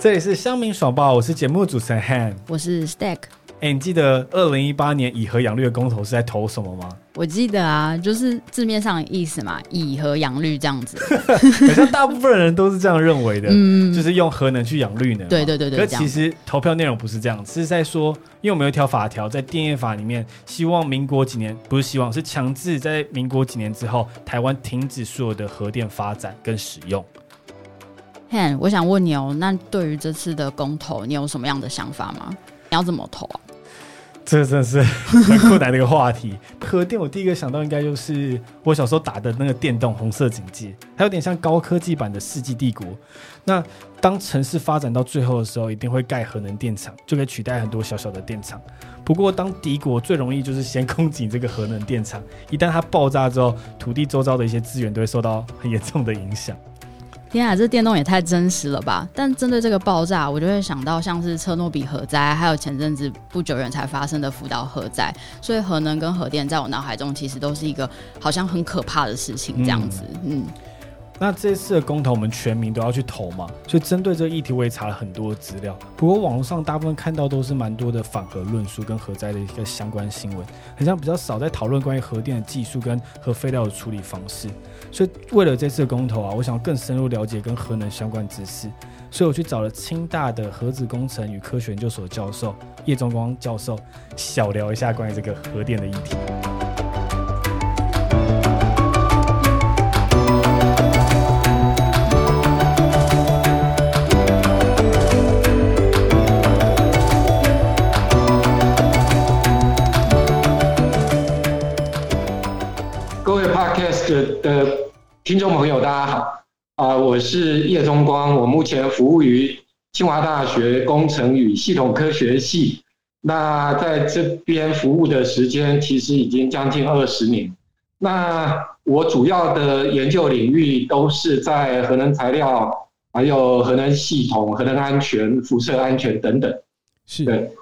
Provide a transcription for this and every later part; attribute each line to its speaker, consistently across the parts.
Speaker 1: 这里是乡民爽报，我是节目主持人 Han。
Speaker 2: 我是 Stack，
Speaker 1: 哎，你记得二零一八年以和养绿的公投是在投什么吗？
Speaker 2: 我记得啊，就是字面上的意思嘛，以和养绿这样子。
Speaker 1: 好像大部分人都是这样认为的，
Speaker 2: 嗯，
Speaker 1: 就是用核能去养绿能嘛。
Speaker 2: 对对对对
Speaker 1: 可其实投票内容不是这样，是在说，因为我们有一条法条在电业法里面，希望民国几年不是希望是强制在民国几年之后，台湾停止所有的核电发展跟使用。
Speaker 2: 我想问你哦，那对于这次的公投，你有什么样的想法吗？你要怎么投啊？
Speaker 1: 这真是很困难的一个话题。核电，我第一个想到应该就是我小时候打的那个电动红色警戒，它有点像高科技版的世纪帝国。那当城市发展到最后的时候，一定会盖核能电厂，就可以取代很多小小的电厂。不过，当敌国最容易就是先攻击这个核能电厂，一旦它爆炸之后，土地周遭的一些资源都会受到很严重的影响。
Speaker 2: 天啊，这电动也太真实了吧！但针对这个爆炸，我就会想到像是车诺比核灾，还有前阵子不久远才发生的福岛核灾，所以核能跟核电在我脑海中其实都是一个好像很可怕的事情这样子。嗯，
Speaker 1: 那这次的公投，我们全民都要去投嘛，所以针对这个议题，我也查了很多资料。不过网络上大部分看到都是蛮多的反核论述跟核灾的一个相关新闻，好像比较少在讨论关于核电的技术跟核废料的处理方式。所以为了这次公投啊，我想更深入了解跟核能相关知识，所以我去找了清大的核子工程与科学研究所教授叶中光教授，小聊一下关于这个核电的议题。
Speaker 3: Podcast 的听众朋友，大家好啊、我是叶宗光，我目前服务于清华大学工程与系统科学系。那在这边服务的时间其实已经将近二十年。那我主要的研究领域都是在核能材料、还有核能系统、核能安全、辐射安全等等。
Speaker 1: 是
Speaker 3: 对，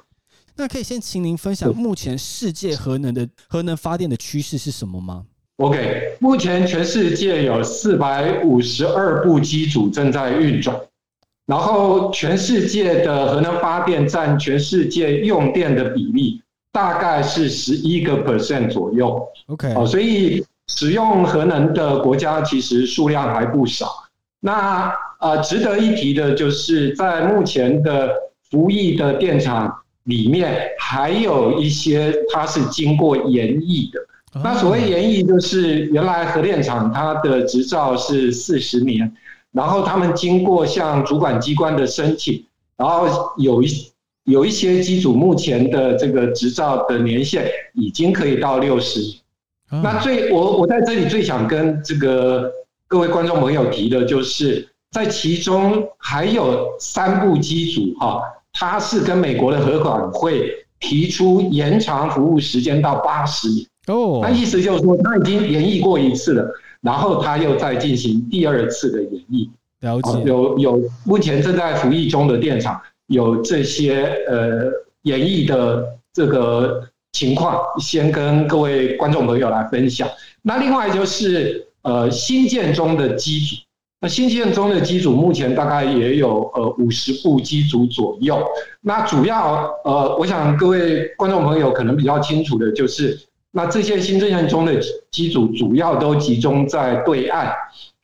Speaker 1: 那可以先请您分享目前世界核能的核能发电的趋势是什么吗？
Speaker 3: OK，目前全世界有四百五十二部机组正在运转，然后全世界的核能发电占全世界用电的比例大概是十一个 percent 左右。
Speaker 1: OK，
Speaker 3: 哦，所以使用核能的国家其实数量还不少。那呃，值得一提的就是，在目前的服役的电厂里面，还有一些它是经过研议的。那所谓延役，就是原来核电厂它的执照是四十年，然后他们经过向主管机关的申请，然后有一有一些机组目前的这个执照的年限已经可以到六十那最我我在这里最想跟这个各位观众朋友提的就是，在其中还有三部机组哈，它是跟美国的核管会提出延长服务时间到八十年。
Speaker 1: 哦
Speaker 3: 那意思就是说，他已经演绎过一次了，然后他又再进行第二次的演绎。
Speaker 1: 了解
Speaker 3: 哦，有有目前正在服役中的电厂有这些呃演绎的这个情况，先跟各位观众朋友来分享。那另外就是呃新建中的机组，那新建中的机组目前大概也有呃五十部机组左右。那主要呃，我想各位观众朋友可能比较清楚的就是，那这些新建中的机组主要都集中在对岸。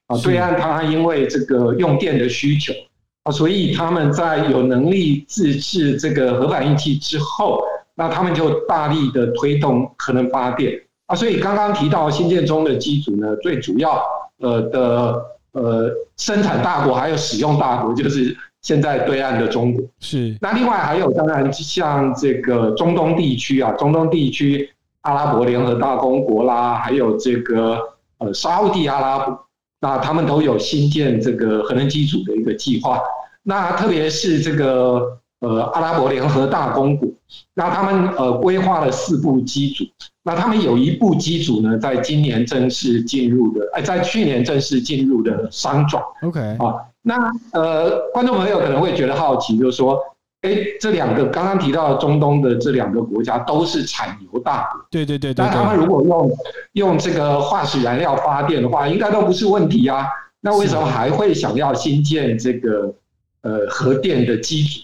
Speaker 3: 啊，对岸它因为这个用电的需求啊，所以他们在有能力自制这个核反应器之后，那他们就大力的推动核能发电啊。所以刚刚提到新建中的机组呢，最主要呃的呃生产大国还有使用大国就是现在对岸的中国。
Speaker 1: 是
Speaker 3: 那另外还有，当然像这个中东地区啊，中东地区阿拉伯联合大公国啦，还有这个呃沙烏地阿拉伯，那他们都有新建这个核能机组的一个计划。那特别是这个呃阿拉伯联合大公国，那他们呃规划了四部机组，那他们有一部机组呢，在今年正式进入的，哎，在去年正式进入的商转。
Speaker 1: OK，
Speaker 3: 啊，那呃，观众朋友可能会觉得好奇，就是说，哎，这两个刚刚提到中东的这两个国家都是产油大国，
Speaker 1: 对对对对
Speaker 3: 那他们，如果用用这个化石燃料发电的话，应该都不是问题啊。那为什么还会想要新建这个呃核电的机组。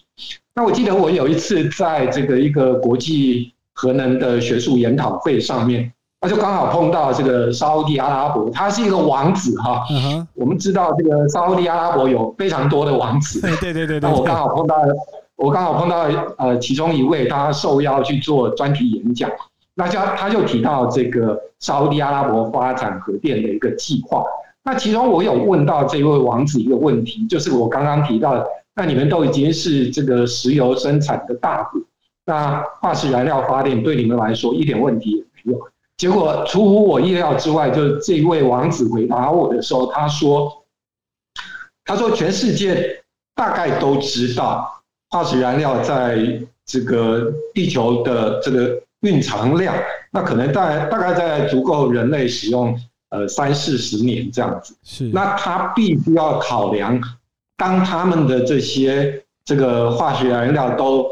Speaker 3: 那我记得我有一次在这个一个国际核能的学术研讨会上面，那就刚好碰到这个沙地阿拉伯，他是一个王子哈。我们知道这个沙地阿拉伯有非常多的王子。
Speaker 1: 对对对对。
Speaker 3: 那我刚好碰到，我刚好碰到呃其中一位，他受邀去做专题演讲，那就他就提到这个沙地阿拉伯发展核电的一个计划。那其中我有问到这位王子一个问题，就是我刚刚提到。那你们都已经是这个石油生产的大国，那化石燃料发电对你们来说一点问题也没有。结果出乎我意料之外，就是这位王子回答我的时候，他说：“他说全世界大概都知道化石燃料在这个地球的这个蕴藏量，那可能在大概在足够人类使用呃三四十年这样子。
Speaker 1: 是，
Speaker 3: 那他必须要考量。”当他们的这些这个化学燃料都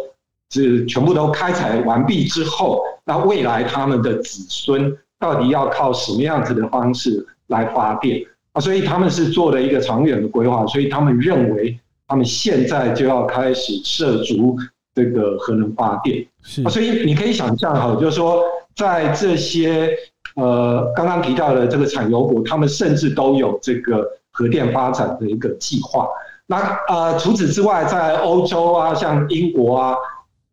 Speaker 3: 是全部都开采完毕之后，那未来他们的子孙到底要靠什么样子的方式来发电啊？所以他们是做了一个长远的规划，所以他们认为他们现在就要开始涉足这个核能发电。
Speaker 1: 是
Speaker 3: 啊，所以你可以想象哈，就是说在这些呃刚刚提到的这个产油国，他们甚至都有这个核电发展的一个计划。那呃，除此之外，在欧洲啊，像英国啊，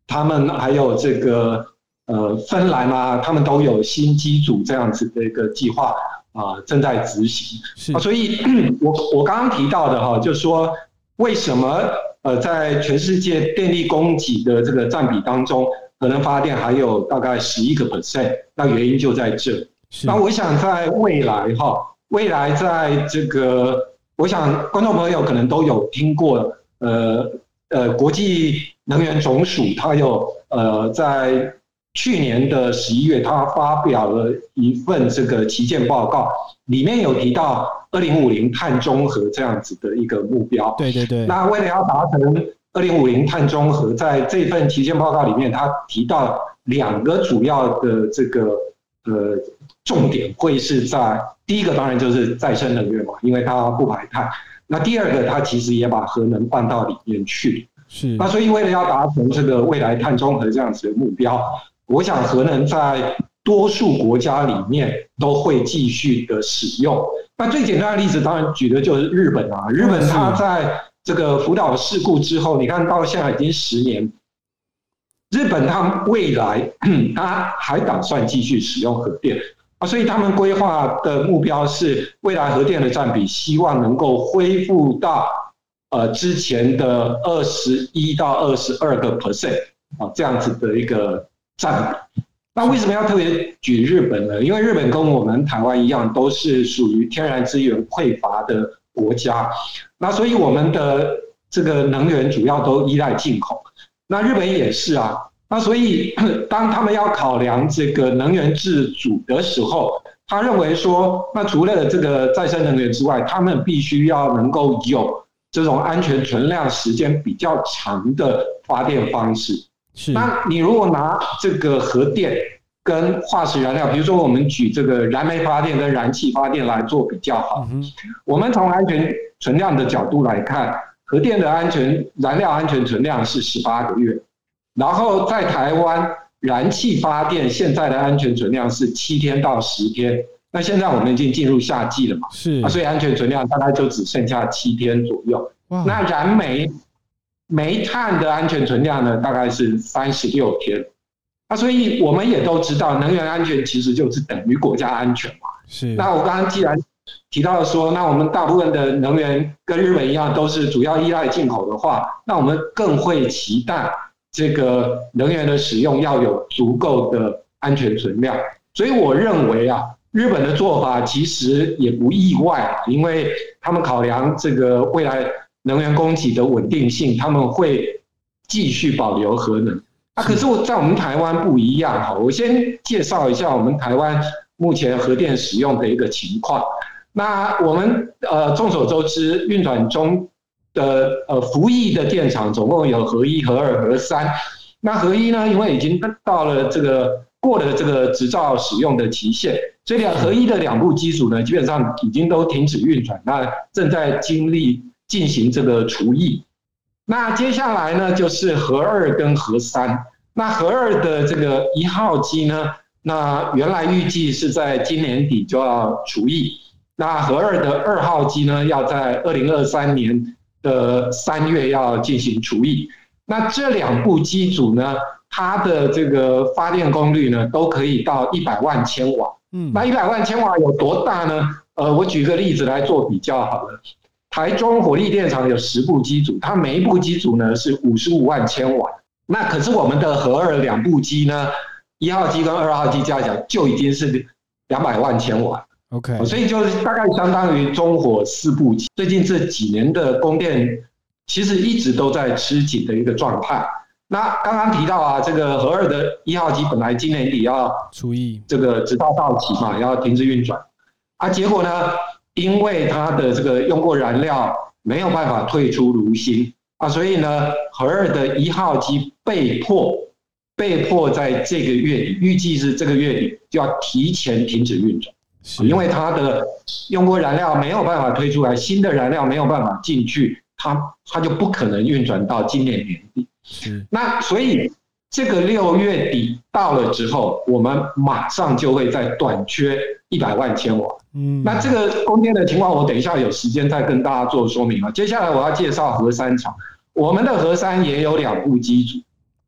Speaker 3: 他们还有这个呃芬兰啊，他们都有新机组这样子的一个计划啊，正在执行。
Speaker 1: 是，
Speaker 3: 所以我我刚刚提到的哈，就是说为什么呃，在全世界电力供给的这个占比当中，可能发电还有大概十一个 percent，那原因就在这。那我想在未来哈，未来在这个。我想观众朋友可能都有听过，呃呃，国际能源总署它有呃在去年的十一月，他发表了一份这个旗舰报告，里面有提到二零五零碳中和这样子的一个目标。
Speaker 1: 对对对。
Speaker 3: 那为了要达成二零五零碳中和，在这份旗舰报告里面，他提到两个主要的这个呃重点会是在。第一个当然就是再生能源嘛，因为它不排碳。那第二个，它其实也把核能放到里面去。
Speaker 1: 是。
Speaker 3: 那所以为了要达成这个未来碳中和这样子的目标，我想核能在多数国家里面都会继续的使用。那最简单的例子，当然举的就是日本啊。日本它在这个福岛事故之后，你看到现在已经十年，日本它未来 它还打算继续使用核电。啊，所以他们规划的目标是未来核电的占比，希望能够恢复到呃之前的二十一到二十二个 percent 啊这样子的一个占比。那为什么要特别举日本呢？因为日本跟我们台湾一样，都是属于天然资源匮乏的国家。那所以我们的这个能源主要都依赖进口。那日本也是啊。那所以，当他们要考量这个能源自主的时候，他认为说，那除了这个再生能源之外，他们必须要能够有这种安全存量时间比较长的发电方式。
Speaker 1: 是。
Speaker 3: 那你如果拿这个核电跟化石燃料，比如说我们举这个燃煤发电跟燃气发电来做比较好，我们从安全存量的角度来看，核电的安全燃料安全存量是十八个月。然后在台湾，燃气发电现在的安全存量是七天到十天。那现在我们已经进入夏季了嘛？
Speaker 1: 是
Speaker 3: 啊，所以安全存量大概就只剩下七天左右。那燃煤、煤炭的安全存量呢，大概是三十六天。那所以我们也都知道，能源安全其实就是等于国家安全嘛。
Speaker 1: 是。
Speaker 3: 那我刚刚既然提到说，那我们大部分的能源跟日本一样，都是主要依赖进口的话，那我们更会期待。这个能源的使用要有足够的安全存量，所以我认为啊，日本的做法其实也不意外啊，因为他们考量这个未来能源供给的稳定性，他们会继续保留核能。啊，可是我在我们台湾不一样哈，我先介绍一下我们台湾目前核电使用的一个情况。那我们呃众所周知，运转中。的呃，服役的电厂总共有核一、核二、核三。那核一呢，因为已经到了这个过了这个执照使用的期限，所以两核一的两部机组呢，基本上已经都停止运转，那正在经历进行这个除役。那接下来呢，就是核二跟核三。那核二的这个一号机呢，那原来预计是在今年底就要除役。那核二的二号机呢，要在二零二三年的三月要进行除役。那这两部机组呢，它的这个发电功率呢，都可以到一百万千瓦。嗯，那一百万千瓦有多大呢？呃，我举个例子来做比较好了。台中火力电厂有十部机组，它每一部机组呢是五十五万千瓦。那可是我们的核二两部机呢，一号机跟二号机加起来就已经是两百万千瓦。
Speaker 1: OK，
Speaker 3: 所以就是大概相当于中火四部机。最近这几年的供电其实一直都在吃紧的一个状态。那刚刚提到啊，这个核二的一号机本来今年底要
Speaker 1: 除役，
Speaker 3: 这个直到到期嘛，要停止运转，啊，结果呢，因为它的这个用过燃料没有办法退出炉芯啊，所以呢，核二的一号机被迫被迫在这个月底，预计是这个月底就要提前停止运转，因为它的用过燃料没有办法推出来，新的燃料没有办法进去，它它就不可能运转到今年年底。是，那所以这个六月底到了之后，我们马上就会在短缺一百万千瓦。嗯，那这个供电的情况，我等一下有时间再跟大家做说明啊。接下来我要介绍核三厂，我们的核三也有两部机组，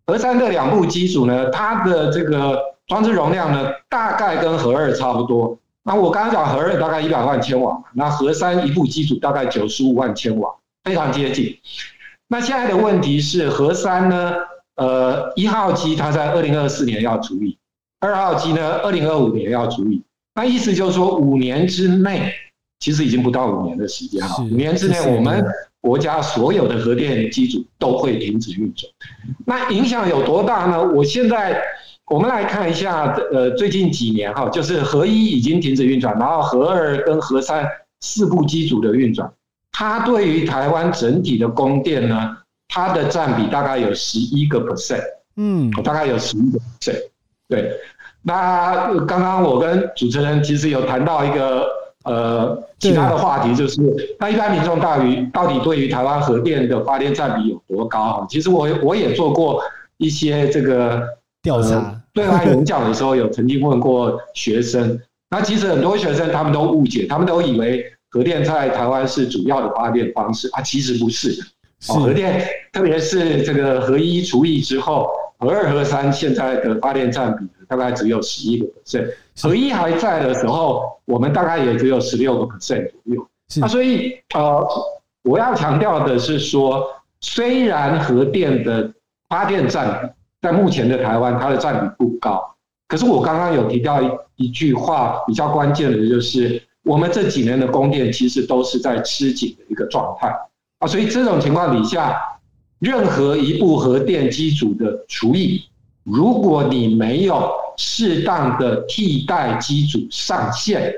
Speaker 3: 核三的两部机组呢，它的这个装置容量呢，大概跟核二差不多。那我刚刚讲核二大概一百万千瓦，那核三一部机组大概九十五万千瓦，非常接近。那现在的问题是，核三呢？呃，一号机它在二零二四年要除役，二号机呢，二零二五年要除役。那意思就是说，五年之内，其实已经不到五年的时间了。五年之内，我们国家所有的核电机组都会停止运转。那影响有多大呢？我现在我们来看一下，呃，最近几年哈，就是核一已经停止运转，然后核二跟核三四部机组的运转。它对于台湾整体的供电呢，它的占比大概有十一个 percent，嗯，大概有十一个 percent。对，那刚刚我跟主持人其实有谈到一个呃其他的话题，就是那一般民众大于到底对于台湾核电的发电占比有多高啊？其实我我也做过一些这个
Speaker 1: 调查，
Speaker 3: 对外演讲的时候有曾经问过学生，那其实很多学生他们都误解，他们都以为。核电在台湾是主要的发电方式啊，其实不是。核电，特别是这个核一除以之后，核二、核三现在的发电占比大概只有十一个 percent。核一还在的时候，我们大概也只有十六个 percent 左右。啊，所以呃，我要强调的是说，虽然核电的发电占比在目前的台湾它的占比不高，可是我刚刚有提到一一句话比较关键的就是。我们这几年的供电其实都是在吃紧的一个状态啊，所以这种情况底下，任何一部核电机组的除役，如果你没有适当的替代机组上线，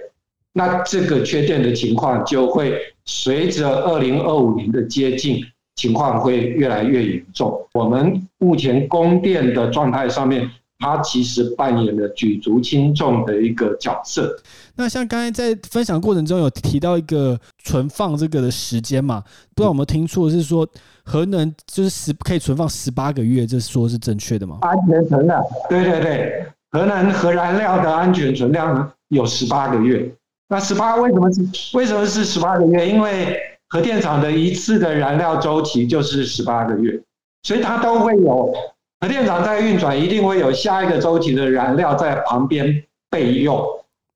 Speaker 3: 那这个缺电的情况就会随着二零二五年的接近，情况会越来越严重。我们目前供电的状态上面。它其实扮演了举足轻重的一个角色。
Speaker 1: 那像刚才在分享过程中有提到一个存放这个的时间嘛？不知道有没有听错，是说核能就是十可以存放十八个月，这说是正确的吗？
Speaker 3: 安全存量，对对对，核能核燃料的安全存量有十八个月。那十八为什么是为什么是十八个月？因为核电厂的一次的燃料周期就是十八个月，所以它都会有。核电厂在运转，一定会有下一个周期的燃料在旁边备用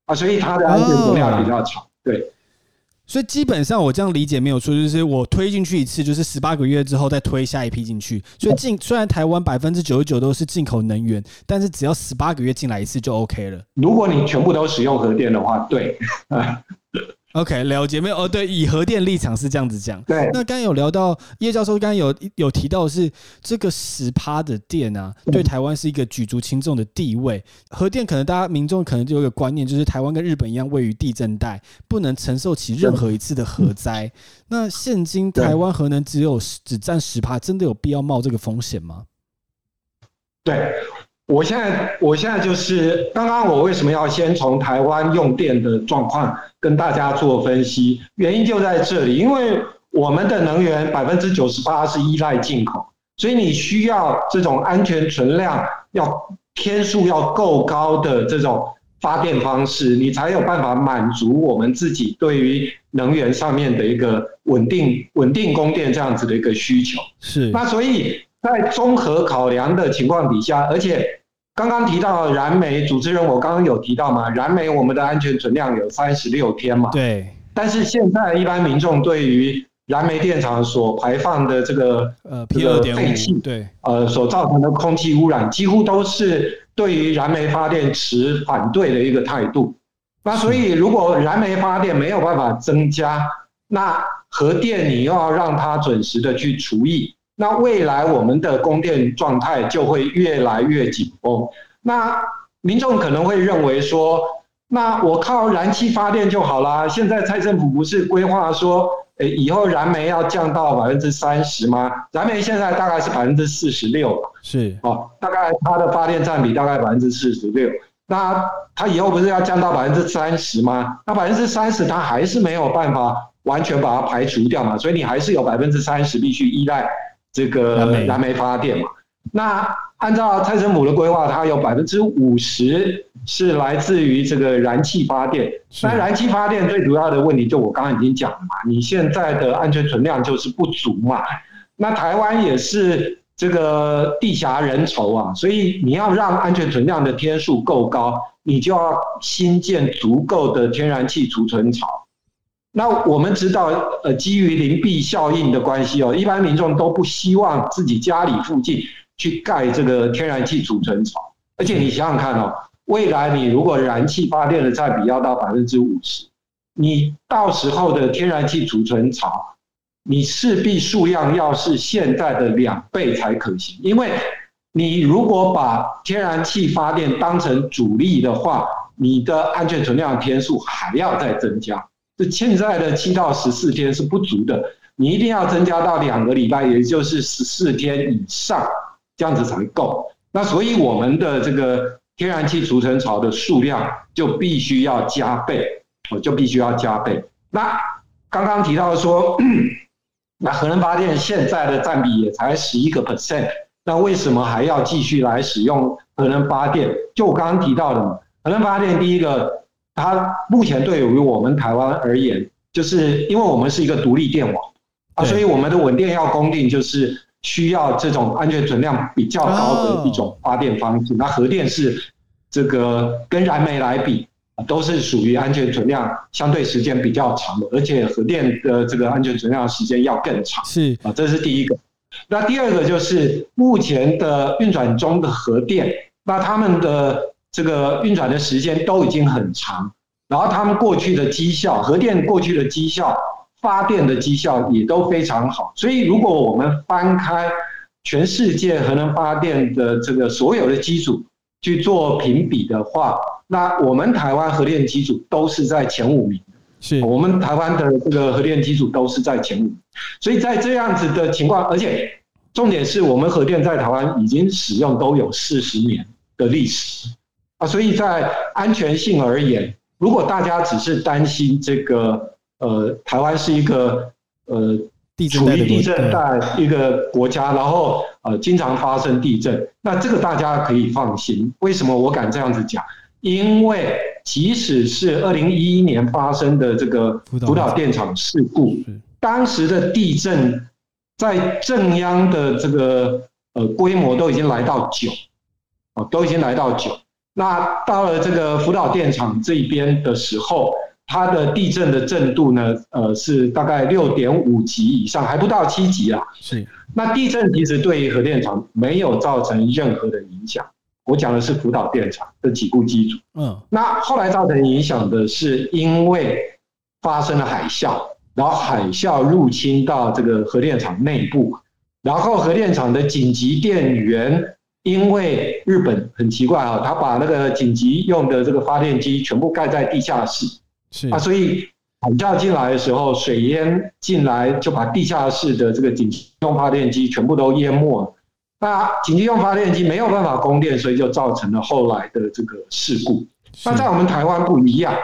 Speaker 3: 啊，所以它的安全容量比较长。对，
Speaker 1: 所以基本上我这样理解没有错，就是我推进去一次，就是十八个月之后再推下一批进去。所以进虽然台湾百分之九十九都是进口能源，但是只要十八个月进来一次就 OK 了。
Speaker 3: 如果你全部都使用核电的话，对。
Speaker 1: OK，了解没有？哦，对，以核电立场是这样子讲。
Speaker 3: 对，
Speaker 1: 那刚刚有聊到叶教授，刚刚有有提到是这个十趴的电啊，对台湾是一个举足轻重的地位。核电可能大家民众可能就有个观念，就是台湾跟日本一样位于地震带，不能承受起任何一次的核灾。那现今台湾核能只有只占十趴，真的有必要冒这个风险吗？
Speaker 3: 对。我现在，我现在就是刚刚我为什么要先从台湾用电的状况跟大家做分析？原因就在这里，因为我们的能源百分之九十八是依赖进口，所以你需要这种安全存量要天数要够高的这种发电方式，你才有办法满足我们自己对于能源上面的一个稳定稳定供电这样子的一个需求。
Speaker 1: 是，
Speaker 3: 那所以在综合考量的情况底下，而且刚刚提到燃煤，主持人我刚刚有提到嘛，燃煤我们的安全存量有三十六天嘛，
Speaker 1: 对，
Speaker 3: 但是现在一般民众对于燃煤电厂所排放的这个
Speaker 1: 呃
Speaker 3: 这
Speaker 1: P 二
Speaker 3: 个
Speaker 1: 点五，
Speaker 3: 废气，
Speaker 1: 对，
Speaker 3: 呃所造成的空气污染，几乎都是对于燃煤发电持反对的一个态度。那所以，如果燃煤发电没有办法增加，那核电你又要让它准时的去除役，那未来我们的供电状态就会越来越紧绷。那民众可能会认为说，那我靠燃气发电就好啦。现在蔡政府不是规划说，诶，以后燃煤要降到百分之三十吗？燃煤现在大概是百分之四十六
Speaker 1: 是，
Speaker 3: 哦，大概它的发电占比大概百分之四十六。那它以后不是要降到百分之三十吗？那百分之三十它还是没有办法完全把它排除掉嘛，所以你还是有百分之三十必须依赖这个
Speaker 1: 燃煤
Speaker 3: 发电嘛。那按照蔡政府的规划，它有百分之五十是来自于这个燃气发电。那燃气发电最主要的问题，就我刚刚已经讲了嘛，你现在的安全存量就是不足嘛。那台湾也是这个地狭人稠啊，所以你要让安全存量的天数够高，你就要新建足够的天然气储存槽。那我们知道，呃，基于邻避效应的关系哦，一般民众都不希望自己家里附近去盖这个天然气储存槽，而且你想想看哦，未来你如果燃气发电的占比要到百分之五十，你到时候的天然气储存槽，你势必数量要是现在的两倍才可行，因为你如果把天然气发电当成主力的话，你的安全存量天数还要再增加。这现在的七到十四天是不足的，你一定要增加到两个礼拜，也就是十四天以上，这样子才够。那所以我们的这个天然气储存槽的数量就必须要加倍，我就必须要加倍。那刚刚提到说，那核能发电现在的占比也才十一个 percent，那为什么还要继续来使用核能发电？就我刚刚提到的嘛，核能发电第一个，它目前对于我们台湾而言，就是因为我们是一个独立电网啊，所以我们的稳电要供电就是需要这种安全存量比较高的一种发电方式。那核电是这个跟燃煤来比，啊都是属于安全存量相对时间比较长的，而且核电的这个安全存量时间要更长。
Speaker 1: 是，
Speaker 3: 啊，这是第一个。那第二个就是目前的运转中的核电，那他们的这个运转的时间都已经很长，然后他们过去的绩效，核电过去的绩效，发电的绩效也都非常好。所以如果我们翻开全世界核能发电的这个所有的机组去做评比的话，那我们台湾核电机组都是在前五名。
Speaker 1: 是，
Speaker 3: 我们台湾的这个核电机组都是在前五，所以在这样子的情况，而且重点是我们核电在台湾已经使用都有四十年的历史啊，所以在安全性而言，如果大家只是担心这个呃台湾是一个呃
Speaker 1: 地震
Speaker 3: 处于地震带一个国家，然后呃经常发生地震，那这个大家可以放心。为什么我敢这样子讲？因为即使是二零一一年发生的这个
Speaker 1: 福岛
Speaker 3: 电厂事故，当时的地震在正央的这个呃规模都已经来到九，哦，都已经来到九。那到了这个福岛电厂这边的时候，它的地震的震度呢，呃，是大概六点五级以上，还不到七级啦。
Speaker 1: 是，
Speaker 3: 那地震其实对于核电厂没有造成任何的影响。我讲的是福岛电厂的几部机组。
Speaker 1: 嗯，
Speaker 3: 那后来造成影响的是因为发生了海啸，然后海啸入侵到这个核电厂内部，然后核电厂的紧急电源，因为日本很奇怪啊，他把那个紧急用的这个发电机全部盖在地下室
Speaker 1: 是
Speaker 3: 啊，，所以海啸进来的时候，水淹进来就把地下室的这个紧急用发电机全部都淹没了。那紧急用发电机没有办法供电，所以就造成了后来的这个事故。那在我们台湾不一样，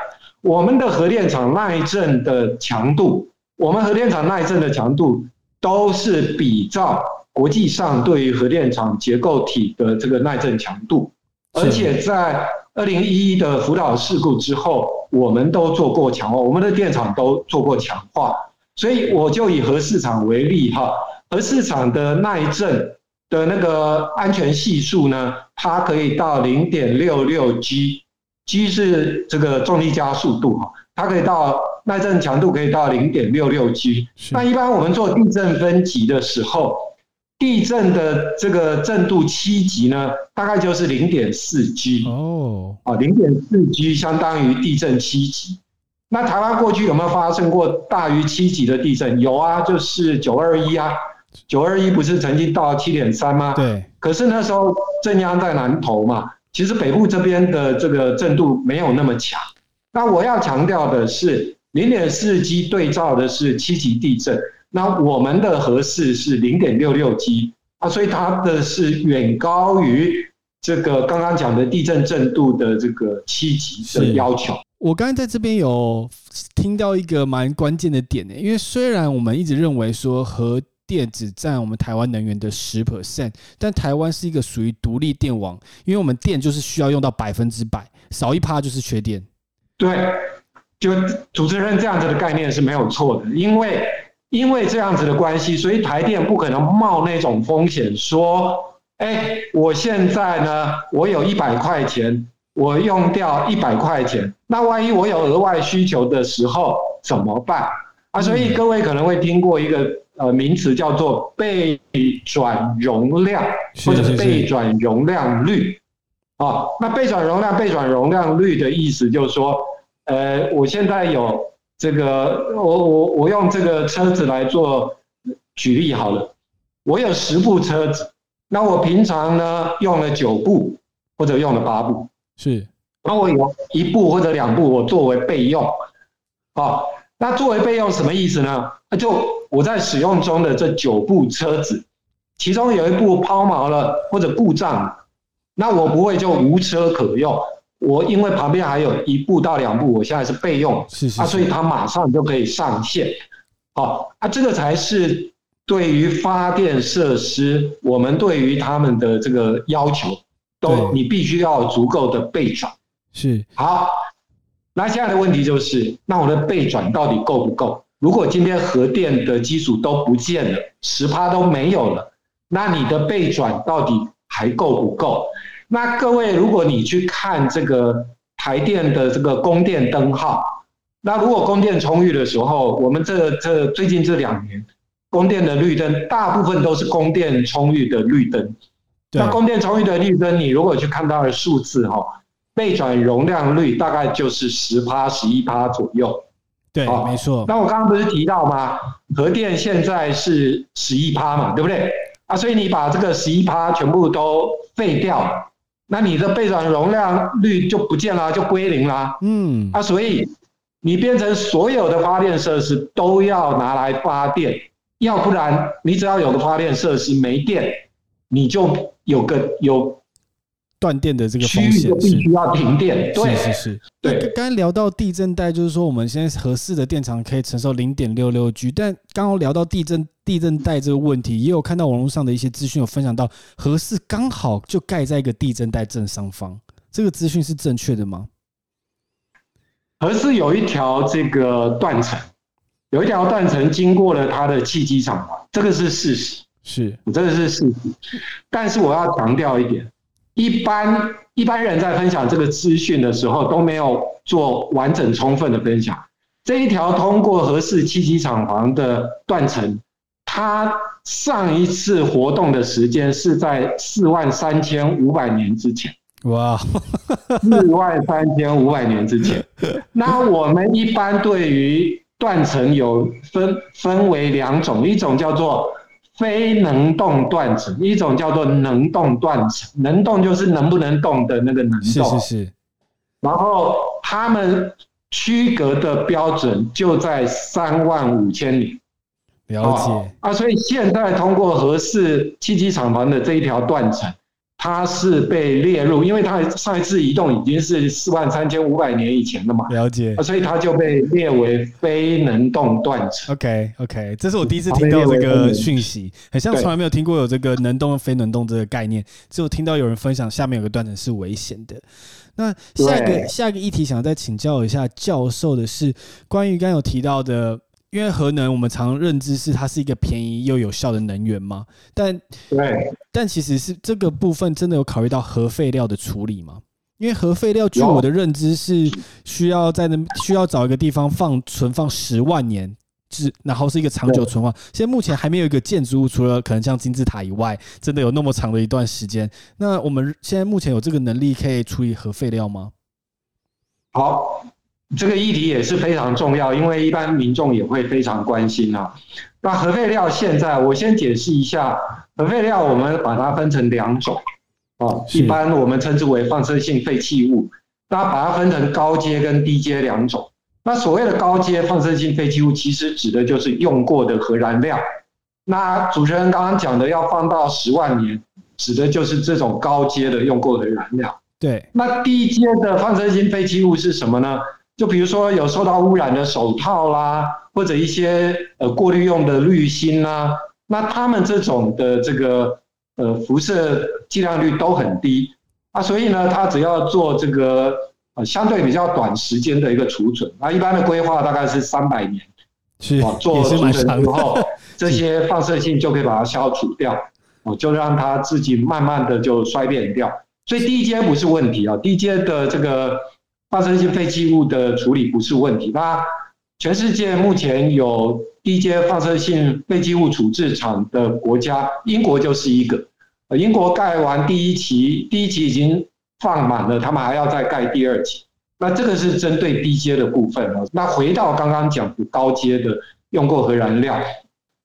Speaker 3: 我们的核电厂耐震的强度，我们核电厂耐震的强度都是比照国际上对于核电厂结构体的这个耐震强度，而且在二零一一的福岛事故之后，我们都做过强化，我们的电厂都做过强化，所以我就以核市场为例哈，核市场的耐震。的那个安全系数呢，它可以到零点六六 G，G 是这个重力加速度哈，它可以到耐震强度可以到零点六六 G。那一般我们做地震分级的时候，地震的这个震度七级呢，大概就是零点四 G 哦，啊，零点四 G 相当于地震七级。那台湾过去有没有发生过大于七级的地震？有啊，就是九二一啊。九二一不是曾经到七点三吗？
Speaker 1: 对。
Speaker 3: 可是那时候震央在南投嘛，其实北部这边的这个震度没有那么强。那我要强调的是，零点四 G 对照的是七级地震，那我们的合适是零点六六 G 啊，所以它的是远高于这个刚刚讲的地震震度的这个七级的要求。
Speaker 1: 我刚才在这边有听到一个蛮关键的点呢，因为虽然我们一直认为说核电只占我们台湾能源的十 percent，但台湾是一个属于独立电网，因为我们电就是需要用到百分之百，少一趴就是缺电。
Speaker 3: 对，就主持人这样子的概念是没有错的，因为因为这样子的关系，所以台电不可能冒那种风险，说，哎，我现在呢，我有一百块钱，我用掉一百块钱，那万一我有额外需求的时候怎么办？啊，所以各位可能会听过一个。呃，名词叫做备转容量，或者是备转容量率。啊，那备转容量、备转容量率的意思就是说，呃，我现在有这个，我我我用这个车子来做举例好了，我有十部车子，那我平常呢用了九部或者用了八部，
Speaker 1: 是，
Speaker 3: 那我有一部或者两部我作为备用，啊，那作为备用什么意思呢？那就。我在使用中的这九部车子，其中有一部抛锚了或者故障，那我不会就无车可用。我因为旁边还有一步到两步，我现在是备用，啊，所以它马上就可以上线。好，啊，这个才是对于发电设施，我们对于他们的这个要求，都你必须要足够的备转。
Speaker 1: 是
Speaker 3: 好，那现在的问题就是，那我的备转到底够不够？如果今天核电的基础都不见了，十趴都没有了，那你的备转到底还够不够？那各位，如果你去看这个台电的这个供电灯号，那如果供电充裕的时候，我们这这最近这两年供电的绿灯，大部分都是供电充裕的绿灯。那供电充裕的绿灯，你如果去看它的数字哈，备转容量率大概就是十趴、十一趴左右。
Speaker 1: 对，没错。
Speaker 3: 那我刚刚不是提到吗？核电现在是十一趴嘛，对不对？啊，所以你把这个十一趴全部都废掉，那你的备转容量率就不见了，就归零了。嗯。啊，所以你变成所有的发电设施都要拿来发电，要不然你只要有个发电设施没电，你就有个有。
Speaker 1: 断电的这个风险
Speaker 3: 是必须要停电，对
Speaker 1: 是是。
Speaker 3: 对，
Speaker 1: 刚刚聊到地震带，就是说我们现在合适的电厂可以承受零点六六 G，但刚刚聊到地震地震带这个问题，也有看到网络上的一些资讯有分享到，合适刚好就盖在一个地震带正上方，这个资讯是正确的吗？
Speaker 3: 合适有一条这个断层，有一条断层经过了它的气机厂这个是事实，
Speaker 1: 是，
Speaker 3: 这个是事实，但是我要强调一点。一般一般人在分享这个资讯的时候都没有做完整充分的分享。这一条通过合适七级厂房的断层，它上一次活动的时间是在四万三千五百年之前。哇，四万三千五百年之前。那我们一般对于断层有分分为两种，一种叫做。非能动断层，一种叫做能动断层。能动就是能不能动的那个能动。
Speaker 1: 是是是。
Speaker 3: 然后他们区隔的标准就在三万五千里。
Speaker 1: 了解。
Speaker 3: 啊，所以现在通过合适七级厂房的这一条断层，它是被列入，因为它上一次移动已经是四万三千五百年以前了嘛，
Speaker 1: 了解，
Speaker 3: 所以它就被列为非能动断层。
Speaker 1: OK OK，这是我第一次听到这个讯息，很像从来没有听过有这个能动非能动这个概念，只有听到有人分享下面有个断层是危险的。那下一个下一个议题，想再请教一下教授的是，关于刚有提到的。因为核能，我们常认知是它是一个便宜又有效的能源嘛，但
Speaker 3: 对，
Speaker 1: 但其实是这个部分真的有考虑到核废料的处理吗？因为核废料，据我的认知是需要在那需要找一个地方放存放十万年，是然后是一个长久存放。现在目前还没有一个建筑物，除了可能像金字塔以外，真的有那么长的一段时间。那我们现在目前有这个能力可以处理核废料吗？
Speaker 3: 好。这个议题也是非常重要，因为一般民众也会非常关心啊。那核废料现在，我先解释一下，核废料我们把它分成两种，哦，一般我们称之为放射性废弃物。那把它分成高阶跟低阶两种。那所谓的高阶放射性废弃物，其实指的就是用过的核燃料。那主持人刚刚讲的要放到十万年，指的就是这种高阶的用过的燃料。
Speaker 1: 对。
Speaker 3: 那低阶的放射性废弃物是什么呢？就比如说有受到污染的手套啦，或者一些呃过滤用的滤芯啦，那他们这种的这个呃辐射剂量率都很低啊，所以呢，它只要做这个呃相对比较短时间的一个储存，啊，一般的规划大概是三百年，
Speaker 1: 是
Speaker 3: 做储存之后，这些放射性就可以把它消除掉，哦，就让它自己慢慢的就衰变掉，所以低阶不是问题啊，低阶的这个。放射性废弃物的处理不是问题。那全世界目前有低阶放射性废弃物处置厂的国家，英国就是一个。呃英国盖完第一期，第一期已经放满了，他们还要再盖第二期。那这个是针对低阶的部分哦。那回到刚刚讲的高阶的用过核燃料，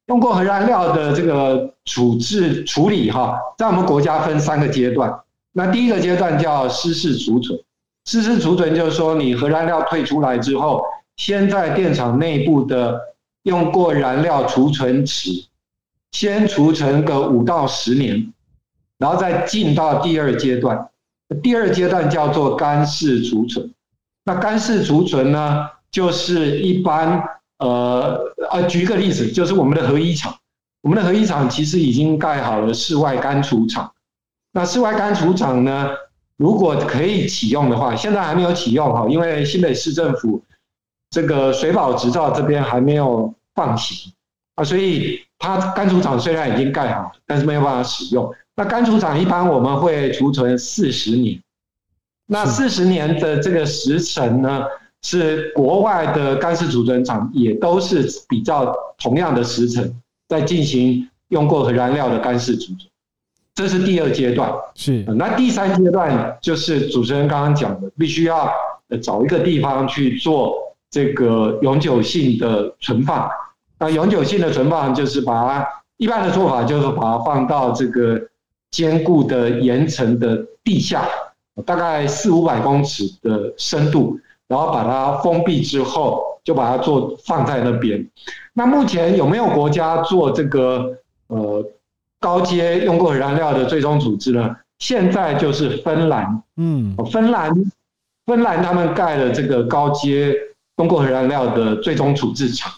Speaker 3: 用过核燃料的这个处置处理哈，在我们国家分三个阶段。那第一个阶段叫湿式储存。湿式储存就是说，你核燃料退出来之后，先在电厂内部的用过燃料储存池，先储存个五到十年，然后再进到第二阶段。第二阶段叫做干式储存。那干式储存呢，就是一般呃呃，举一个例子，就是我们的核一厂，我们的核一厂其实已经盖好了室外干储厂。那室外干储厂呢？如果可以启用的话，现在还没有启用哈，因为新北市政府这个水保执照这边还没有放行啊，所以它干储厂虽然已经盖好，但是没有办法使用。那干储厂一般我们会储存四十年，那四十年的这个时程呢，是国外的干式储存厂也都是比较同样的时程在进行用过核燃料的干式储存。这是第二阶段，
Speaker 1: 是
Speaker 3: 那第三阶段就是主持人刚刚讲的，必须要找一个地方去做这个永久性的存放。那永久性的存放就是把它一般的做法就是把它放到这个坚固的岩层的地下，大概四五百公尺的深度，然后把它封闭之后，就把它做放在那边。那目前有没有国家做这个呃？高阶用过核燃料的最终处置呢？现在就是芬兰，嗯，芬兰，芬兰他们盖了这个高阶用过核燃料的最终处置厂，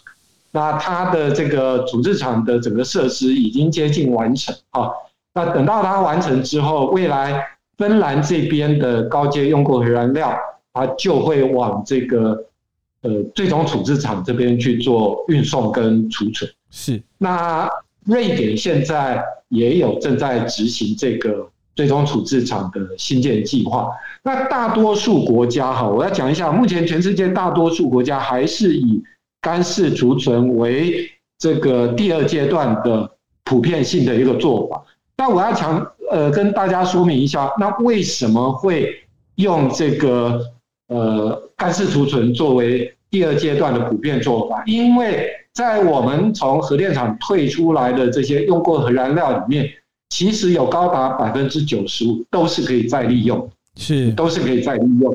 Speaker 3: 那它的这个处置厂的整个设施已经接近完成啊。那等到它完成之后，未来芬兰这边的高阶用过核燃料，它就会往这个呃最终处置厂这边去做运送跟储存。
Speaker 1: 是，
Speaker 3: 那瑞典现在。也有正在执行这个最终处置厂的新建计划。那大多数国家哈，我要讲一下，目前全世界大多数国家还是以干式储存为这个第二阶段的普遍性的一个做法。那我要强呃跟大家说明一下，那为什么会用这个呃干式储存作为第二阶段的普遍做法？因为在我们从核电厂退出来的这些用过核燃料里面，其实有高达百分之九十五都是可以再利用，
Speaker 1: 是
Speaker 3: 都是可以再利用。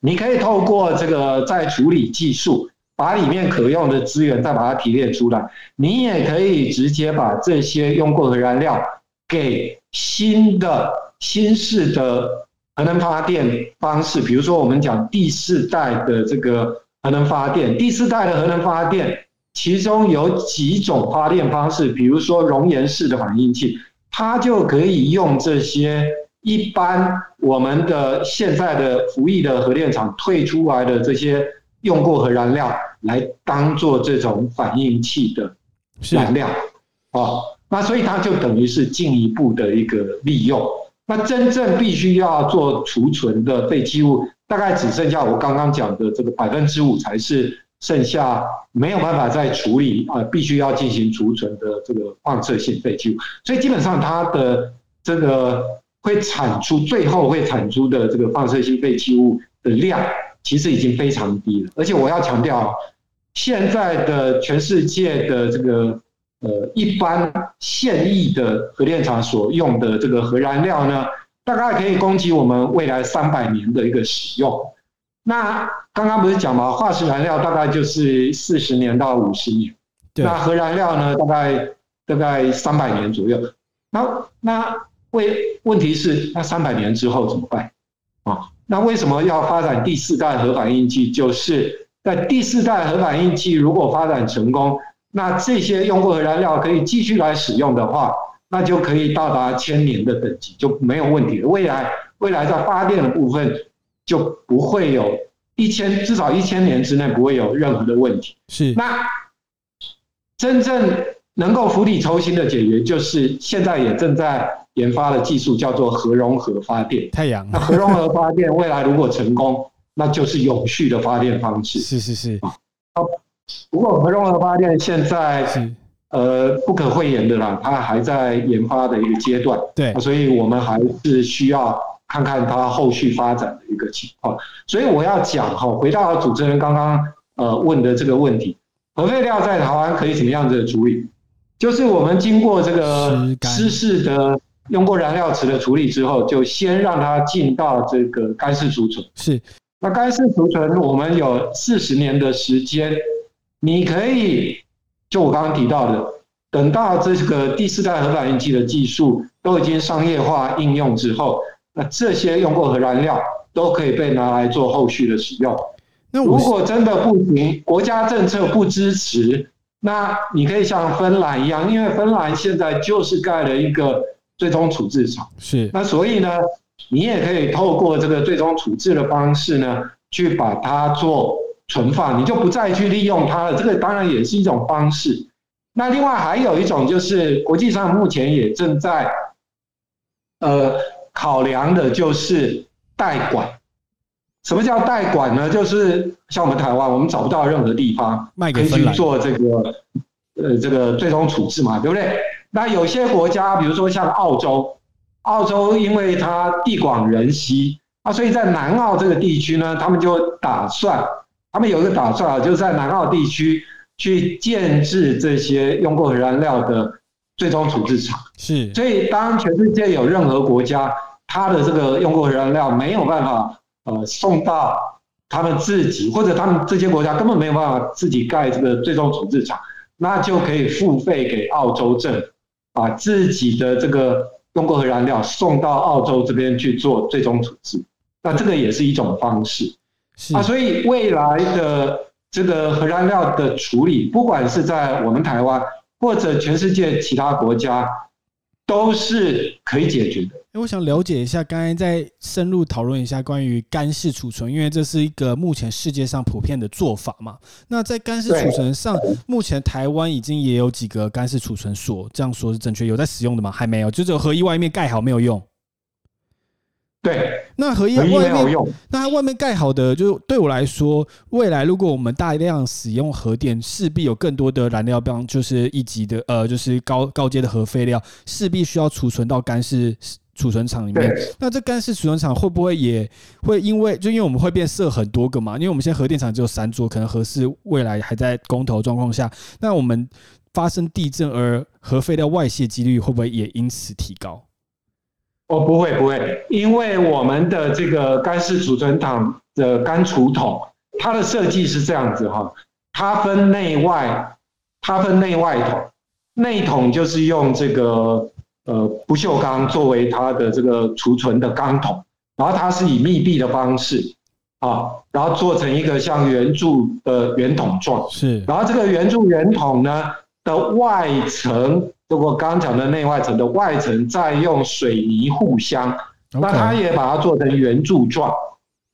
Speaker 3: 你可以透过这个再处理技术，把里面可用的资源再把它提炼出来。你也可以直接把这些用过核燃料给新的新式的核能发电方式，比如说我们讲第四代的这个核能发电，第四代的核能发电，其中有几种发电方式，比如说熔岩式的反应器，它就可以用这些一般我们的现在的服役的核电厂退出来的这些用过核燃料来当做这种反应器的燃料，哦。那所以它就等于是进一步的一个利用。那真正必须要做储存的废弃物，大概只剩下我刚刚讲的这个百分之五才是剩下没有办法再处理啊，必须要进行储存的这个放射性废弃物。所以基本上它的这个会产出最后会产出的这个放射性废弃物的量，其实已经非常低了。而且我要强调，现在的全世界的这个。呃，一般现役的核电厂所用的这个核燃料呢，大概可以供给我们未来三百年的一个使用。那刚刚不是讲嘛，化石燃料大概就是四十年到五十年，那核燃料呢，大概大概三百年左右。那那为问题是，那三百年之后怎么办啊？那为什么要发展第四代核反应器？就是在第四代核反应器如果发展成功。那这些用过核燃料可以继续来使用的话，那就可以到达千年的等级，就没有问题了。未来未来在发电的部分就不会有一千至少一千年之内不会有任何的问题。
Speaker 1: 是
Speaker 3: 那真正能够釜底抽薪的解决，就是现在也正在研发的技术，叫做核融合发电。
Speaker 1: 太阳。
Speaker 3: 那核融合发电未来如果成功，那就是永续的发电方式。
Speaker 1: 是是是。
Speaker 3: 不过核融合发电现在呃不可讳言的啦，它还在研发的一个阶段，
Speaker 1: 对，
Speaker 3: 所以我们还是需要看看它后续发展的一个情况。所以我要讲哈，回到主持人刚刚呃问的这个问题，核废料在台湾可以怎么样子处理？就是我们经过这个湿式的用过燃料池的处理之后，就先让它进到这个干式储存。
Speaker 1: 是，
Speaker 3: 那干式储存我们有四十年的时间。你可以，就我刚刚提到的，等到这个第四代核反应器的技术都已经商业化应用之后，那这些用过核燃料都可以被拿来做后续的使用。那如果真的不行，国家政策不支持，那你可以像芬兰一样，因为芬兰现在就是盖了一个最终处置厂，
Speaker 1: 是。
Speaker 3: 那所以呢，你也可以透过这个最终处置的方式呢，去把它做。存放，你就不再去利用它了。这个当然也是一种方式。那另外还有一种就是，国际上目前也正在呃考量的，就是代管。什么叫代管呢？就是像我们台湾，我们找不到任何地方可以去做这个呃这个最终处置嘛，对不对？那有些国家，比如说像澳洲，澳洲因为它地广人稀啊，所以在南澳这个地区呢，他们就打算。他们有一个打算啊，就是在南澳地区去建制这些用过核燃料的最终处置厂。
Speaker 1: 是，
Speaker 3: 所以当全世界有任何国家，它的这个用过核燃料没有办法呃送到他们自己，或者他们这些国家根本没有办法自己盖这个最终处置厂，那就可以付费给澳洲政府，把自己的这个用过核燃料送到澳洲这边去做最终处置。那这个也是一种方式。啊，所以未来的这个核燃料的处理，不管是在我们台湾或者全世界其他国家，都是可以解决的。
Speaker 1: 哎，我想了解一下，刚才在深入讨论一下关于干式储存，因为这是一个目前世界上普遍的做法嘛。那在干式储存上，目前台湾已经也有几个干式储存所，这样说是正确？有在使用的吗？还没有，就只有核一外面盖好没有用。
Speaker 3: 对，
Speaker 1: 那合一外面，那它外面盖好的，就对我来说，未来如果我们大量使用核电，势必有更多的燃料，比方就是一级的，呃，就是高高阶的核废料，势必需要储存到干式储存厂里面。那这干式储存厂会不会也会因为，就因为我们会变设很多个嘛？因为我们现在核电厂只有三座，可能核四未来还在公投状况下，那我们发生地震而核废料外泄几率会不会也因此提高？
Speaker 3: 哦，不会不会，因为我们的这个干式储存桶的干储桶，它的设计是这样子哈，它分内外，它分内外桶，内桶就是用这个呃不锈钢作为它的这个储存的钢桶，然后它是以密闭的方式啊，然后做成一个像圆柱的圆筒状，
Speaker 1: 是，
Speaker 3: 然后这个圆柱圆筒呢的外层，如果刚刚讲的内外层的外层，再用水泥护箱，那它也把它做成圆柱状。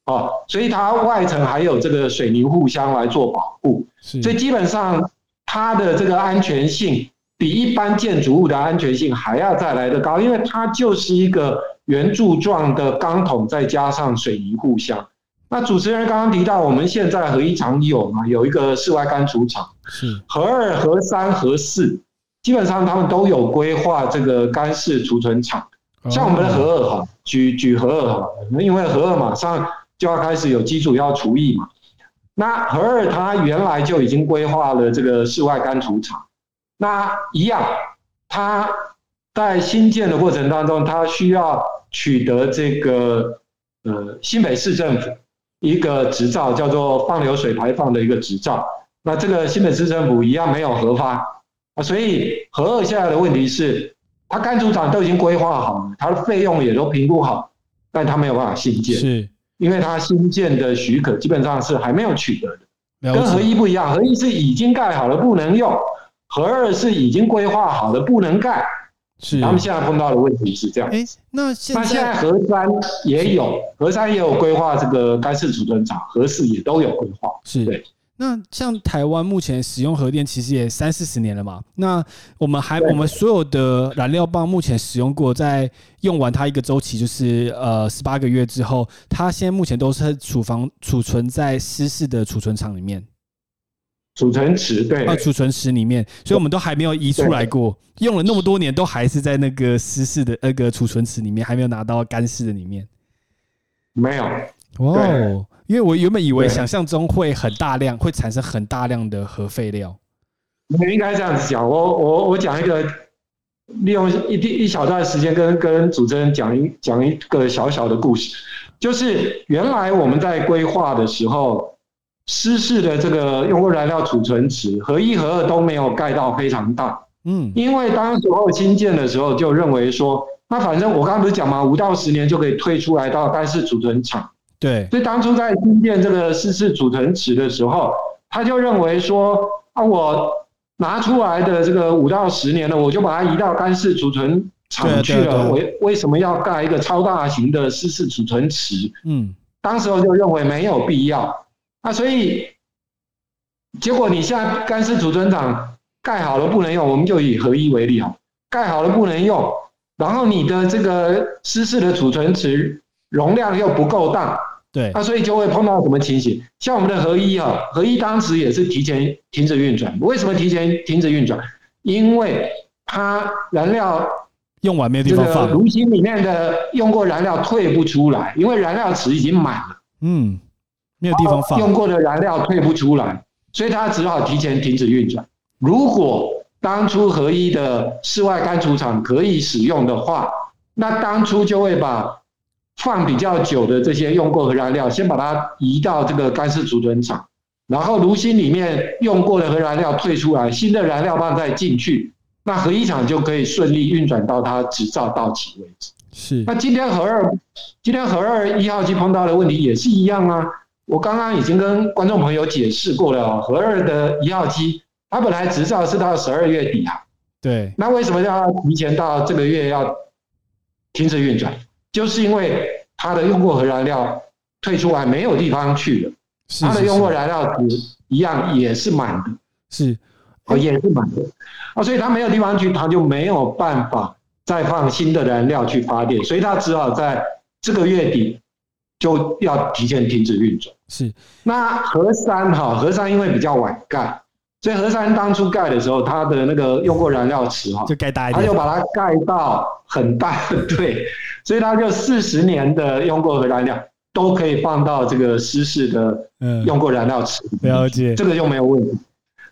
Speaker 3: 哦，所以它外层还有这个水泥护箱来做保护，所以基本上它的这个安全性比一般建筑物的安全性还要再来的高，因为它就是一个圆柱状的钢筒，再加上水泥护箱。那主持人刚刚提到，我们现在核一厂有嘛，有一个室外干储厂，
Speaker 1: 是
Speaker 3: 核二、核三、核四，基本上他们都有规划这个干式储存厂。像我们的核二哈，举举核二哈，因为核二马上。就要开始有机组要除役嘛？那核二它原来就已经规划了这个室外干储厂，那一样，它在新建的过程当中，它需要取得这个呃新北市政府一个执照，叫做放流水排放的一个执照。那这个新北市政府一样没有核发啊，所以核二现在的问题是，它干储厂都已经规划好了，它的费用也都评估好，但它没有办法新建。
Speaker 1: 是。
Speaker 3: 因为它新建的许可基本上是还没有取得的，跟合一不一样，合一是已经盖好了不能用，合二是已经规划好的不能盖。
Speaker 1: 是，
Speaker 3: 他们现在碰到的问题是这样。
Speaker 1: 哎，那现那
Speaker 3: 现在合三也有，合三也有规划这个干式储存厂，合四也都有规划。
Speaker 1: 是，对。那像台湾目前使用核电其实也三四十年了嘛，那我们还我们所有的燃料棒目前使用过，在用完它一个周期就是呃十八个月之后，它现在目前都是储房储存在湿式的储存厂里面，
Speaker 3: 储存池对。啊
Speaker 1: 储存池里面，所以我们都还没有移出来过，用了那么多年都还是在那个湿式的那个储存池里面，还没有拿到干式的里面，
Speaker 3: 没有。
Speaker 1: 哦。因为我原本以为想象中会很大量，会产生很大量的核废料。
Speaker 3: 你应该这样子讲，我我我讲一个，利用一一小段时间跟跟主持人讲一讲一个小小的故事，就是原来我们在规划的时候，湿式的这个用过燃料储存池，核一核二都没有盖到非常大。嗯，因为当时候新建的时候就认为说，那反正我刚刚不是讲嘛，五到十年就可以推出来到干式储存厂。
Speaker 1: 对，
Speaker 3: 所以当初在新建这个四次储存池的时候，他就认为说啊，我拿出来的这个五到十年了，我就把它移到干式储存厂去了。为为什么要盖一个超大型的四次储存池？嗯，当时候就认为没有必要。那所以结果你现在干式储存厂盖好了不能用，我们就以合一为例啊，盖好了不能用，然后你的这个湿式的储存池。容量又不够大，
Speaker 1: 对，
Speaker 3: 那所以就会碰到什么情形？像我们的合一啊，合一当时也是提前停止运转。为什么提前停止运转？因为它燃料
Speaker 1: 用完没有地方放，
Speaker 3: 炉心里面的用过燃料退不出来，因为燃料池已经满了。嗯，
Speaker 1: 没有地方放，
Speaker 3: 用过的燃料退不出来，所以它只好提前停止运转。如果当初合一的室外干储厂可以使用的话，那当初就会把放比较久的这些用过核燃料，先把它移到这个干式储存厂，然后炉芯里面用过的核燃料退出来，新的燃料棒再进去，那核一厂就可以顺利运转到它执照到期为止。
Speaker 1: 是。
Speaker 3: 那今天核二，今天核二一号机碰到的问题也是一样啊。我刚刚已经跟观众朋友解释过了，核二的一号机，它本来执照是到十二月底啊。
Speaker 1: 对。
Speaker 3: 那为什么要提前到这个月要停止运转？就是因为它的用过核燃料退出来没有地方去了，它的用过燃料值一样也是满的，
Speaker 1: 是，
Speaker 3: 哦也是满的，啊，所以它没有地方去，它就没有办法再放新的燃料去发电，所以它只好在这个月底就要提前停止运转。
Speaker 1: 是，
Speaker 3: 那核三哈，核三因为比较晚盖。所以核三当初盖的时候，它的那个用过燃料池哈，
Speaker 1: 就盖大一点，
Speaker 3: 它就把它盖到很大，对，所以它就四十年的用过的燃料都可以放到这个湿式的用过燃料池，
Speaker 1: 了解，
Speaker 3: 这个就没有问题。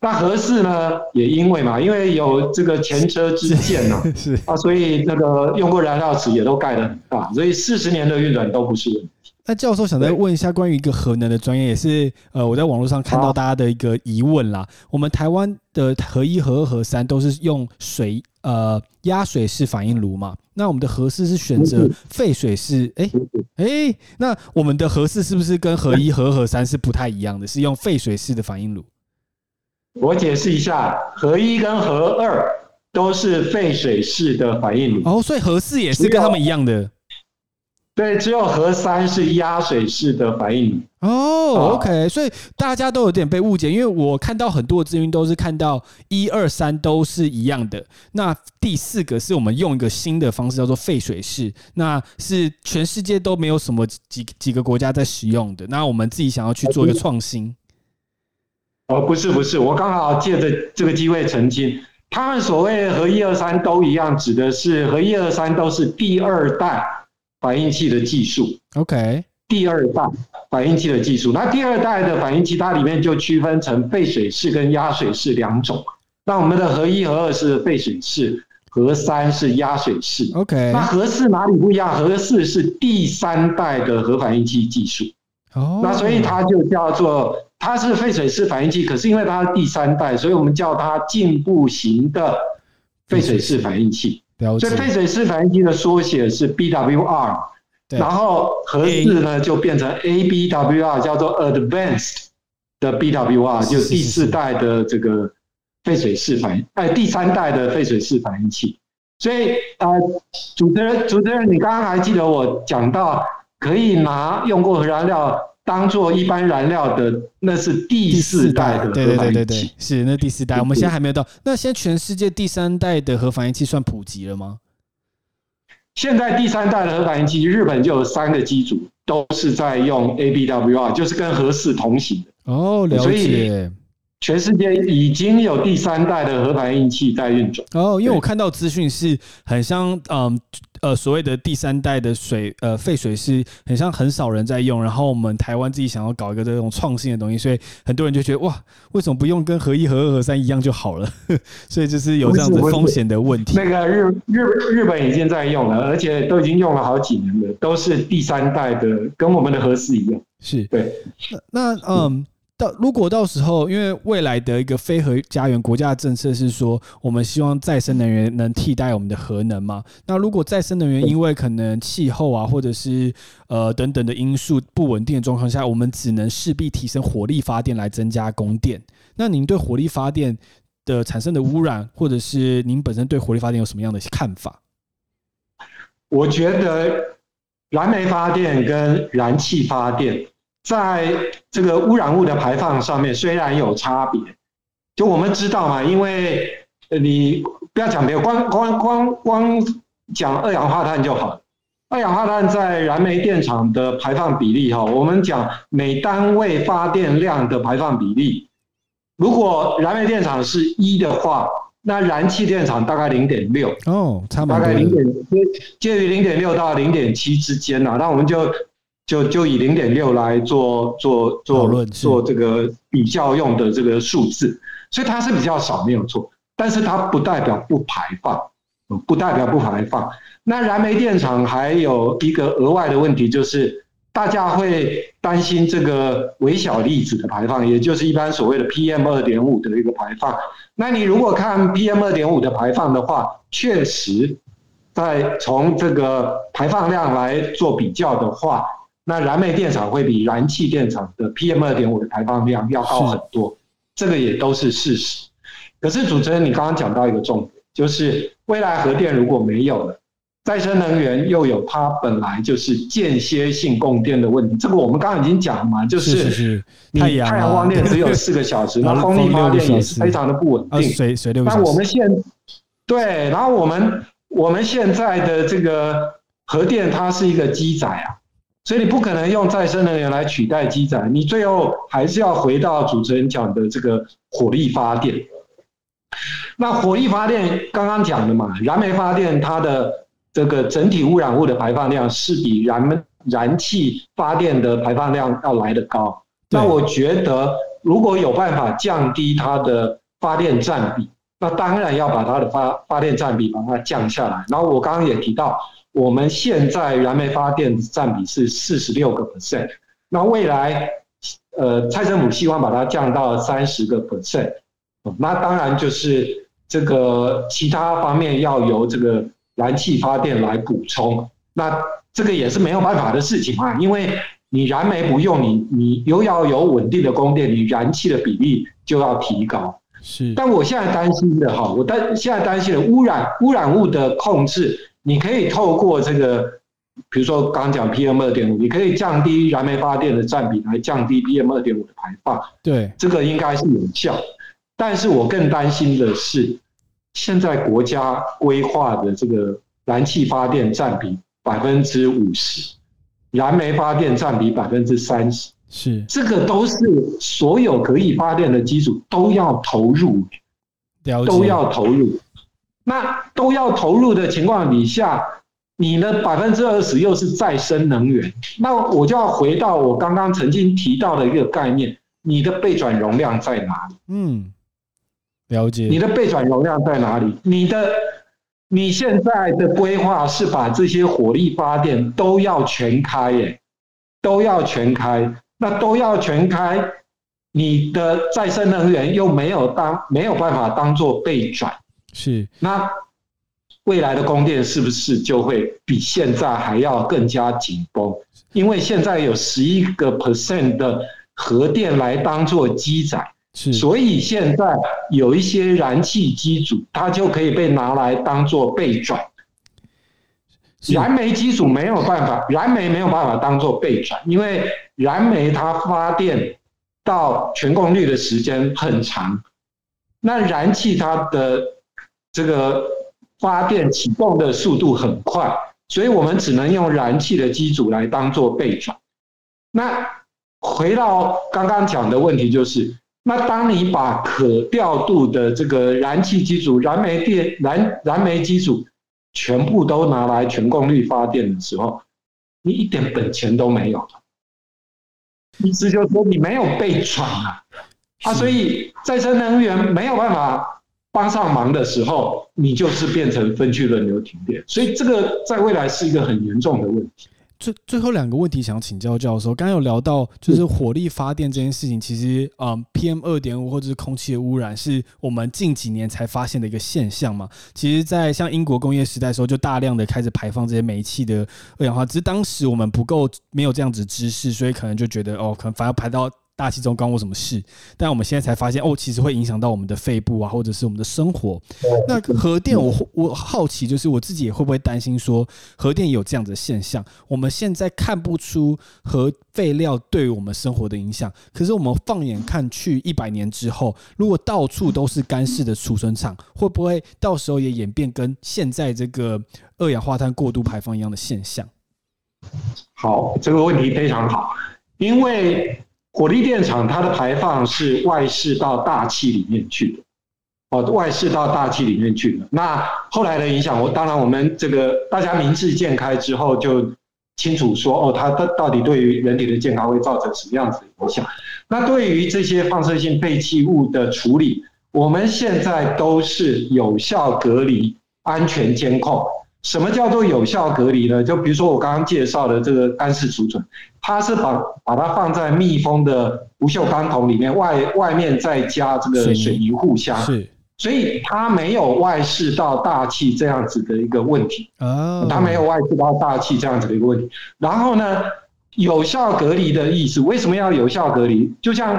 Speaker 3: 那合适呢，也因为嘛，因为有这个前车之鉴呐，
Speaker 1: 是
Speaker 3: 啊，所以那个用过燃料池也都盖得很大，所以四十年的运转都不是问题。
Speaker 1: 那教授想再问一下关于一个核能的专业，也是呃我在网络上看到大家的一个疑问啦。我们台湾的核一、核二、核三都是用水呃压水式反应炉嘛？那我们的核四是选择沸水式？哎哎，那我们的核四是不是跟核一、核二、核三是不太一样的？是用沸水式的反应炉？
Speaker 3: 我解释一下，核一跟核二都是沸水式的反应炉。
Speaker 1: 哦，所以核四也是跟他们一样的。
Speaker 3: 对，只有核三是压水式的反应
Speaker 1: 哦。OK，所以大家都有点被误解，因为我看到很多资讯都是看到一二三都是一样的。那第四个是我们用一个新的方式叫做沸水式，那是全世界都没有什么几几个国家在使用的。那我们自己想要去做一个创新。
Speaker 3: 哦，不是不是，我刚好借着这个机会澄清，他们所谓和一二三都一样，指的是和一二三都是第二代。反应器的技术
Speaker 1: ，OK，
Speaker 3: 第二代反应器的技术，那第二代的反应器它里面就区分成沸水式跟压水式两种。那我们的核一、核二是沸水式，核三是压水式。
Speaker 1: OK，
Speaker 3: 那核四哪里不一样？核四是第三代的核反应器技术。哦，那所以它就叫做它是沸水式反应器，可是因为它是第三代，所以我们叫它进步型的沸水式反应器。所以沸水式反应器的缩写是 BWR，然后核字呢就变成 ABWR，叫做 Advanced 的 BWR，就第四代的这个沸水式反应，哎，第三代的沸水式反应器。所以呃，主持人，主持人，你刚刚还记得我讲到可以拿用过核燃料？当做一般燃料的，那是第四代的核反应器，
Speaker 1: 是那第四代。我们现在还没有到。那现在全世界第三代的核反应器算普及了吗？
Speaker 3: 现在第三代的核反应器，日本就有三个机组都是在用 ABWR，就是跟核四同型
Speaker 1: 的。哦，了解。
Speaker 3: 全世界已经有第三代的核反应器在运转。
Speaker 1: 哦，因为我看到资讯是很像，嗯。呃，所谓的第三代的水，呃，废水是很像很少人在用，然后我们台湾自己想要搞一个这种创新的东西，所以很多人就觉得哇，为什么不用跟核一、核二、核三一样就好了？所以就是有这样子风险的问题。
Speaker 3: 那个日日日本已经在用了，而且都已经用了好几年了，都是第三代的，跟我们的核四一样。
Speaker 1: 是
Speaker 3: 对。
Speaker 1: 那嗯。到如果到时候，因为未来的一个非核家园国家的政策是说，我们希望再生能源能替代我们的核能嘛？那如果再生能源因为可能气候啊，或者是呃等等的因素不稳定的状况下，我们只能势必提升火力发电来增加供电。那您对火力发电的产生的污染，或者是您本身对火力发电有什么样的看法？
Speaker 3: 我觉得燃煤发电跟燃气发电。在这个污染物的排放上面，虽然有差别，就我们知道嘛，因为你不要讲别的，光光光光讲二氧化碳就好。二氧化碳在燃煤电厂的排放比例，哈，我们讲每单位发电量的排放比例，如果燃煤电厂是一的话，那燃气电厂大概零点六
Speaker 1: 哦，差
Speaker 3: 大概零点介于零点六到零点七之间呐，那我们就。就就以零点六来做做做做这个比较用的这个数字，所以它是比较少没有错，但是它不代表不排放，不代表不排放。那燃煤电厂还有一个额外的问题，就是大家会担心这个微小粒子的排放，也就是一般所谓的 PM 二点五的一个排放。那你如果看 PM 二点五的排放的话，确实在从这个排放量来做比较的话。那燃煤电厂会比燃气电厂的 PM 二点五的排放量要高很多，这个也都是事实。可是主持人，你刚刚讲到一个重点，就是未来核电如果没有了，再生能源又有它本来就是间歇性供电的问题。这个我们刚刚已经讲了嘛，就是太阳太阳光电只有四个小时，那风力发电也是非常的不稳定。
Speaker 1: 水水六
Speaker 3: 那我们现对，然后我们我们现在的这个核电，它是一个机载啊。所以你不可能用再生能源来取代机载，你最后还是要回到主持人讲的这个火力发电。那火力发电刚刚讲的嘛，燃煤发电它的这个整体污染物的排放量是比燃燃气发电的排放量要来得高。那我觉得如果有办法降低它的发电占比，那当然要把它的发发电占比把它降下来。然后我刚刚也提到。我们现在燃煤发电占比是四十六个 percent，那未来呃蔡政府希望把它降到三十个 percent，那当然就是这个其他方面要由这个燃气发电来补充，那这个也是没有办法的事情啊，因为你燃煤不用，你你又要有稳定的供电，你燃气的比例就要提高。
Speaker 1: 是，
Speaker 3: 但我现在担心的哈，我担现在担心的污染污染物的控制，你可以透过这个，比如说刚讲 PM 二点五，你可以降低燃煤发电的占比来降低 PM 二点五的排放，
Speaker 1: 对，
Speaker 3: 这个应该是有效。但是我更担心的是，现在国家规划的这个燃气发电占比百分之五十，燃煤发电占比百分之三十。
Speaker 1: 是，
Speaker 3: 这个都是所有可以发电的基础都要投入，都要投入。那都要投入的情况底下，你的百分之二十又是再生能源，那我就要回到我刚刚曾经提到的一个概念：你的备转容量在哪里？
Speaker 1: 嗯，了解。
Speaker 3: 你的备转容量在哪里？你的你现在的规划是把这些火力发电都要全开，耶，都要全开。那都要全开，你的再生能源又没有当没有办法当做备转，
Speaker 1: 是
Speaker 3: 那未来的供电是不是就会比现在还要更加紧绷？因为现在有十一个 percent 的核电来当做基载，所以现在有一些燃气机组，它就可以被拿来当做备转。燃煤机组没有办法，燃煤没有办法当做备转，因为燃煤它发电到全功率的时间很长，那燃气它的这个发电启动的速度很快，所以我们只能用燃气的机组来当做备转。那回到刚刚讲的问题，就是那当你把可调度的这个燃气机组、燃煤电、燃燃煤机组。全部都拿来全功率发电的时候，你一点本钱都没有意思就是说你没有备转啊，啊，所以再生能源没有办法帮上忙的时候，你就是变成分区轮流停电，所以这个在未来是一个很严重的问题。
Speaker 1: 最最后两个问题想请教教授，刚刚有聊到就是火力发电这件事情，其实嗯，PM 二点五或者是空气的污染是我们近几年才发现的一个现象嘛。其实，在像英国工业时代的时候，就大量的开始排放这些煤气的二氧化碳，只是当时我们不够没有这样子知识，所以可能就觉得哦，可能反而排到。大气中关我什么事？但我们现在才发现，哦，其实会影响到我们的肺部啊，或者是我们的生活。那核电，我我好奇，就是我自己也会不会担心说，核电有这样的现象？我们现在看不出核废料对我们生活的影响，可是我们放眼看去，一百年之后，如果到处都是干式的储存厂，会不会到时候也演变跟现在这个二氧化碳过度排放一样的现象？
Speaker 3: 好，这个问题非常好，因为。火力电厂它的排放是外释到大气里面去的，哦，外释到大气里面去的。那后来的影响，我当然我们这个大家明智渐开之后，就清楚说，哦，它它到底对于人体的健康会造成什么样子的影响？那对于这些放射性废弃物的处理，我们现在都是有效隔离、安全监控。什么叫做有效隔离呢？就比如说我刚刚介绍的这个干式储存，它是把把它放在密封的不锈钢桶里面，外外面再加这个水泥护箱，
Speaker 1: 是，
Speaker 3: 所以它没有外释到大气这样子的一个问题
Speaker 1: 啊，
Speaker 3: 它没有外释到大气这样子的一个问题。然后呢，有效隔离的意思，为什么要有效隔离？就像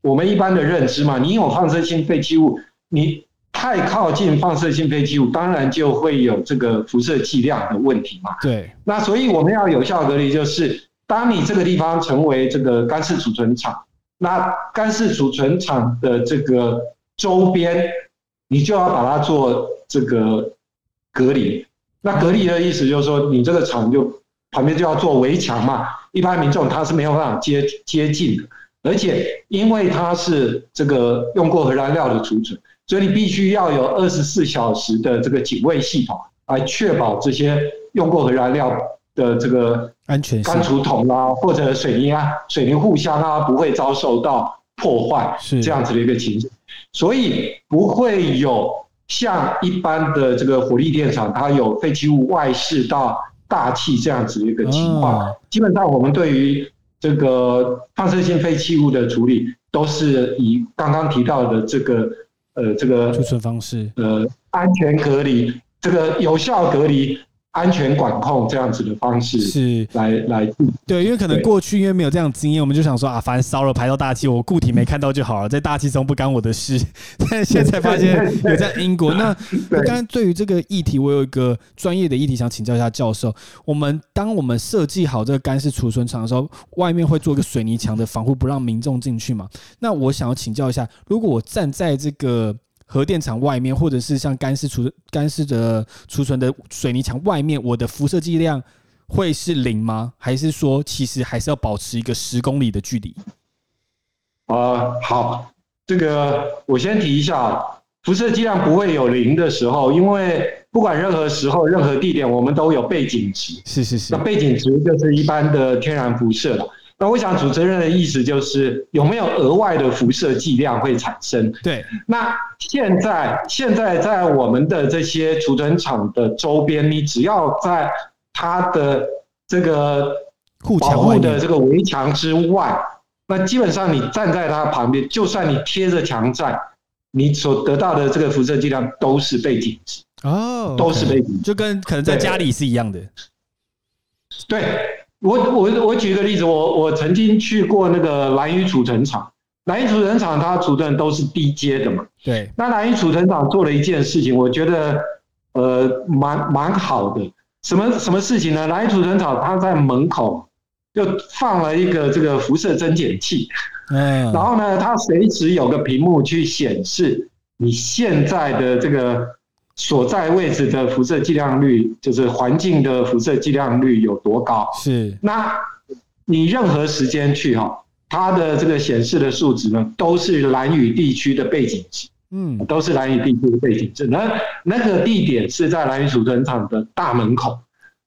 Speaker 3: 我们一般的认知嘛，你有放射性废弃物，你。太靠近放射性废弃物，当然就会有这个辐射剂量的问题嘛。
Speaker 1: 对，
Speaker 3: 那所以我们要有效隔离，就是当你这个地方成为这个干式储存厂，那干式储存厂的这个周边，你就要把它做这个隔离。那隔离的意思就是说，你这个厂就旁边就要做围墙嘛，一般民众他是没有办法接接近的，而且因为它是这个用过核燃料的储存。所以你必须要有二十四小时的这个警卫系统，来确保这些用过核燃料的这个
Speaker 1: 安全
Speaker 3: 干储桶啊，或者水泥啊、水泥互相啊，不会遭受到破坏，
Speaker 1: 是
Speaker 3: 这样子的一个情形。所以不会有像一般的这个火力电厂，它有废弃物外泄到大气这样子的一个情况。基本上，我们对于这个放射性废弃物的处理，都是以刚刚提到的这个呃这个
Speaker 1: 储存方式，
Speaker 3: 呃安全隔离，这个有效隔离。安全管控这样子的方式
Speaker 1: 是
Speaker 3: 来来
Speaker 1: 对，因为可能过去因为没有这样经验，我们就想说啊，反正烧了排到大气，我固体没看到就好了，在大气中不干我的事。但现在 发现有在英国，那刚刚对于这个议题，我有一个专业的议题想请教一下教授。我们当我们设计好这个干式储存厂的时候，外面会做一个水泥墙的防护，不让民众进去嘛？那我想要请教一下，如果我站在这个。核电厂外面，或者是像干湿储干湿的储存的水泥墙外面，我的辐射剂量会是零吗？还是说其实还是要保持一个十公里的距离？
Speaker 3: 啊，好，这个我先提一下，辐射剂量不会有零的时候，因为不管任何时候、任何地点，我们都有背景值。
Speaker 1: 是是是，
Speaker 3: 那背景值就是一般的天然辐射了。那我想主持人的意思就是有没有额外的辐射剂量会产生？
Speaker 1: 对。
Speaker 3: 那现在现在在我们的这些储存厂的周边，你只要在它的这个保护的这个围墙之外，那基本上你站在它旁边，就算你贴着墙站，你所得到的这个辐射剂量都是背景值
Speaker 1: 哦，
Speaker 3: 都是背景，
Speaker 1: 就跟可能在家里是一样的。
Speaker 3: 对。我我我举个例子，我我曾经去过那个蓝屿储存厂，蓝屿储存厂它储存都是低阶的嘛。
Speaker 1: 对。
Speaker 3: 那蓝屿储存厂做了一件事情，我觉得呃蛮蛮好的。什么什么事情呢？蓝屿储存厂它在门口就放了一个这个辐射增减器，嗯，然后呢，它随时有个屏幕去显示你现在的这个。所在位置的辐射剂量率，就是环境的辐射剂量率有多高？
Speaker 1: 是。
Speaker 3: 那你任何时间去哈，它的这个显示的数值呢，都是蓝雨地区的背景值。嗯，都是蓝雨地区的背景值。那那个地点是在蓝雨储存厂的大门口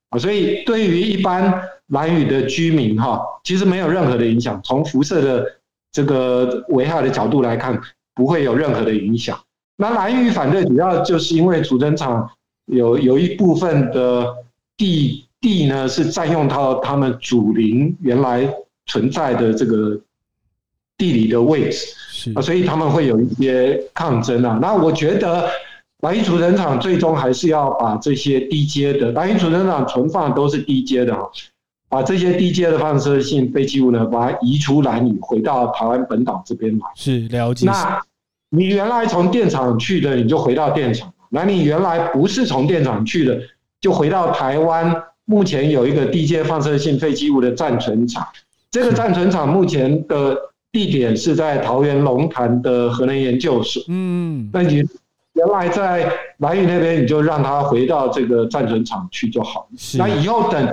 Speaker 3: 啊，所以对于一般蓝雨的居民哈，其实没有任何的影响。从辐射的这个危害的角度来看，不会有任何的影响。那蓝屿反对主要就是因为储存厂有有一部分的地地呢是占用到他们主林原来存在的这个地理的位置，啊，所以他们会有一些抗争啊。那我觉得蓝屿储存厂最终还是要把这些低阶的蓝屿储存厂存放都是低阶的啊，把这些低阶的放射性废弃物呢，把它移出蓝屿，回到台湾本岛这边来。
Speaker 1: 是了解。
Speaker 3: 那你原来从电厂去的，你就回到电厂；那你原来不是从电厂去的，就回到台湾。目前有一个低阶放射性废弃物的暂存厂，这个暂存厂目前的地点是在桃园龙潭的核能研究所。嗯，那你。原来在蓝屿那边，你就让他回到这个战存厂去就好。那以后等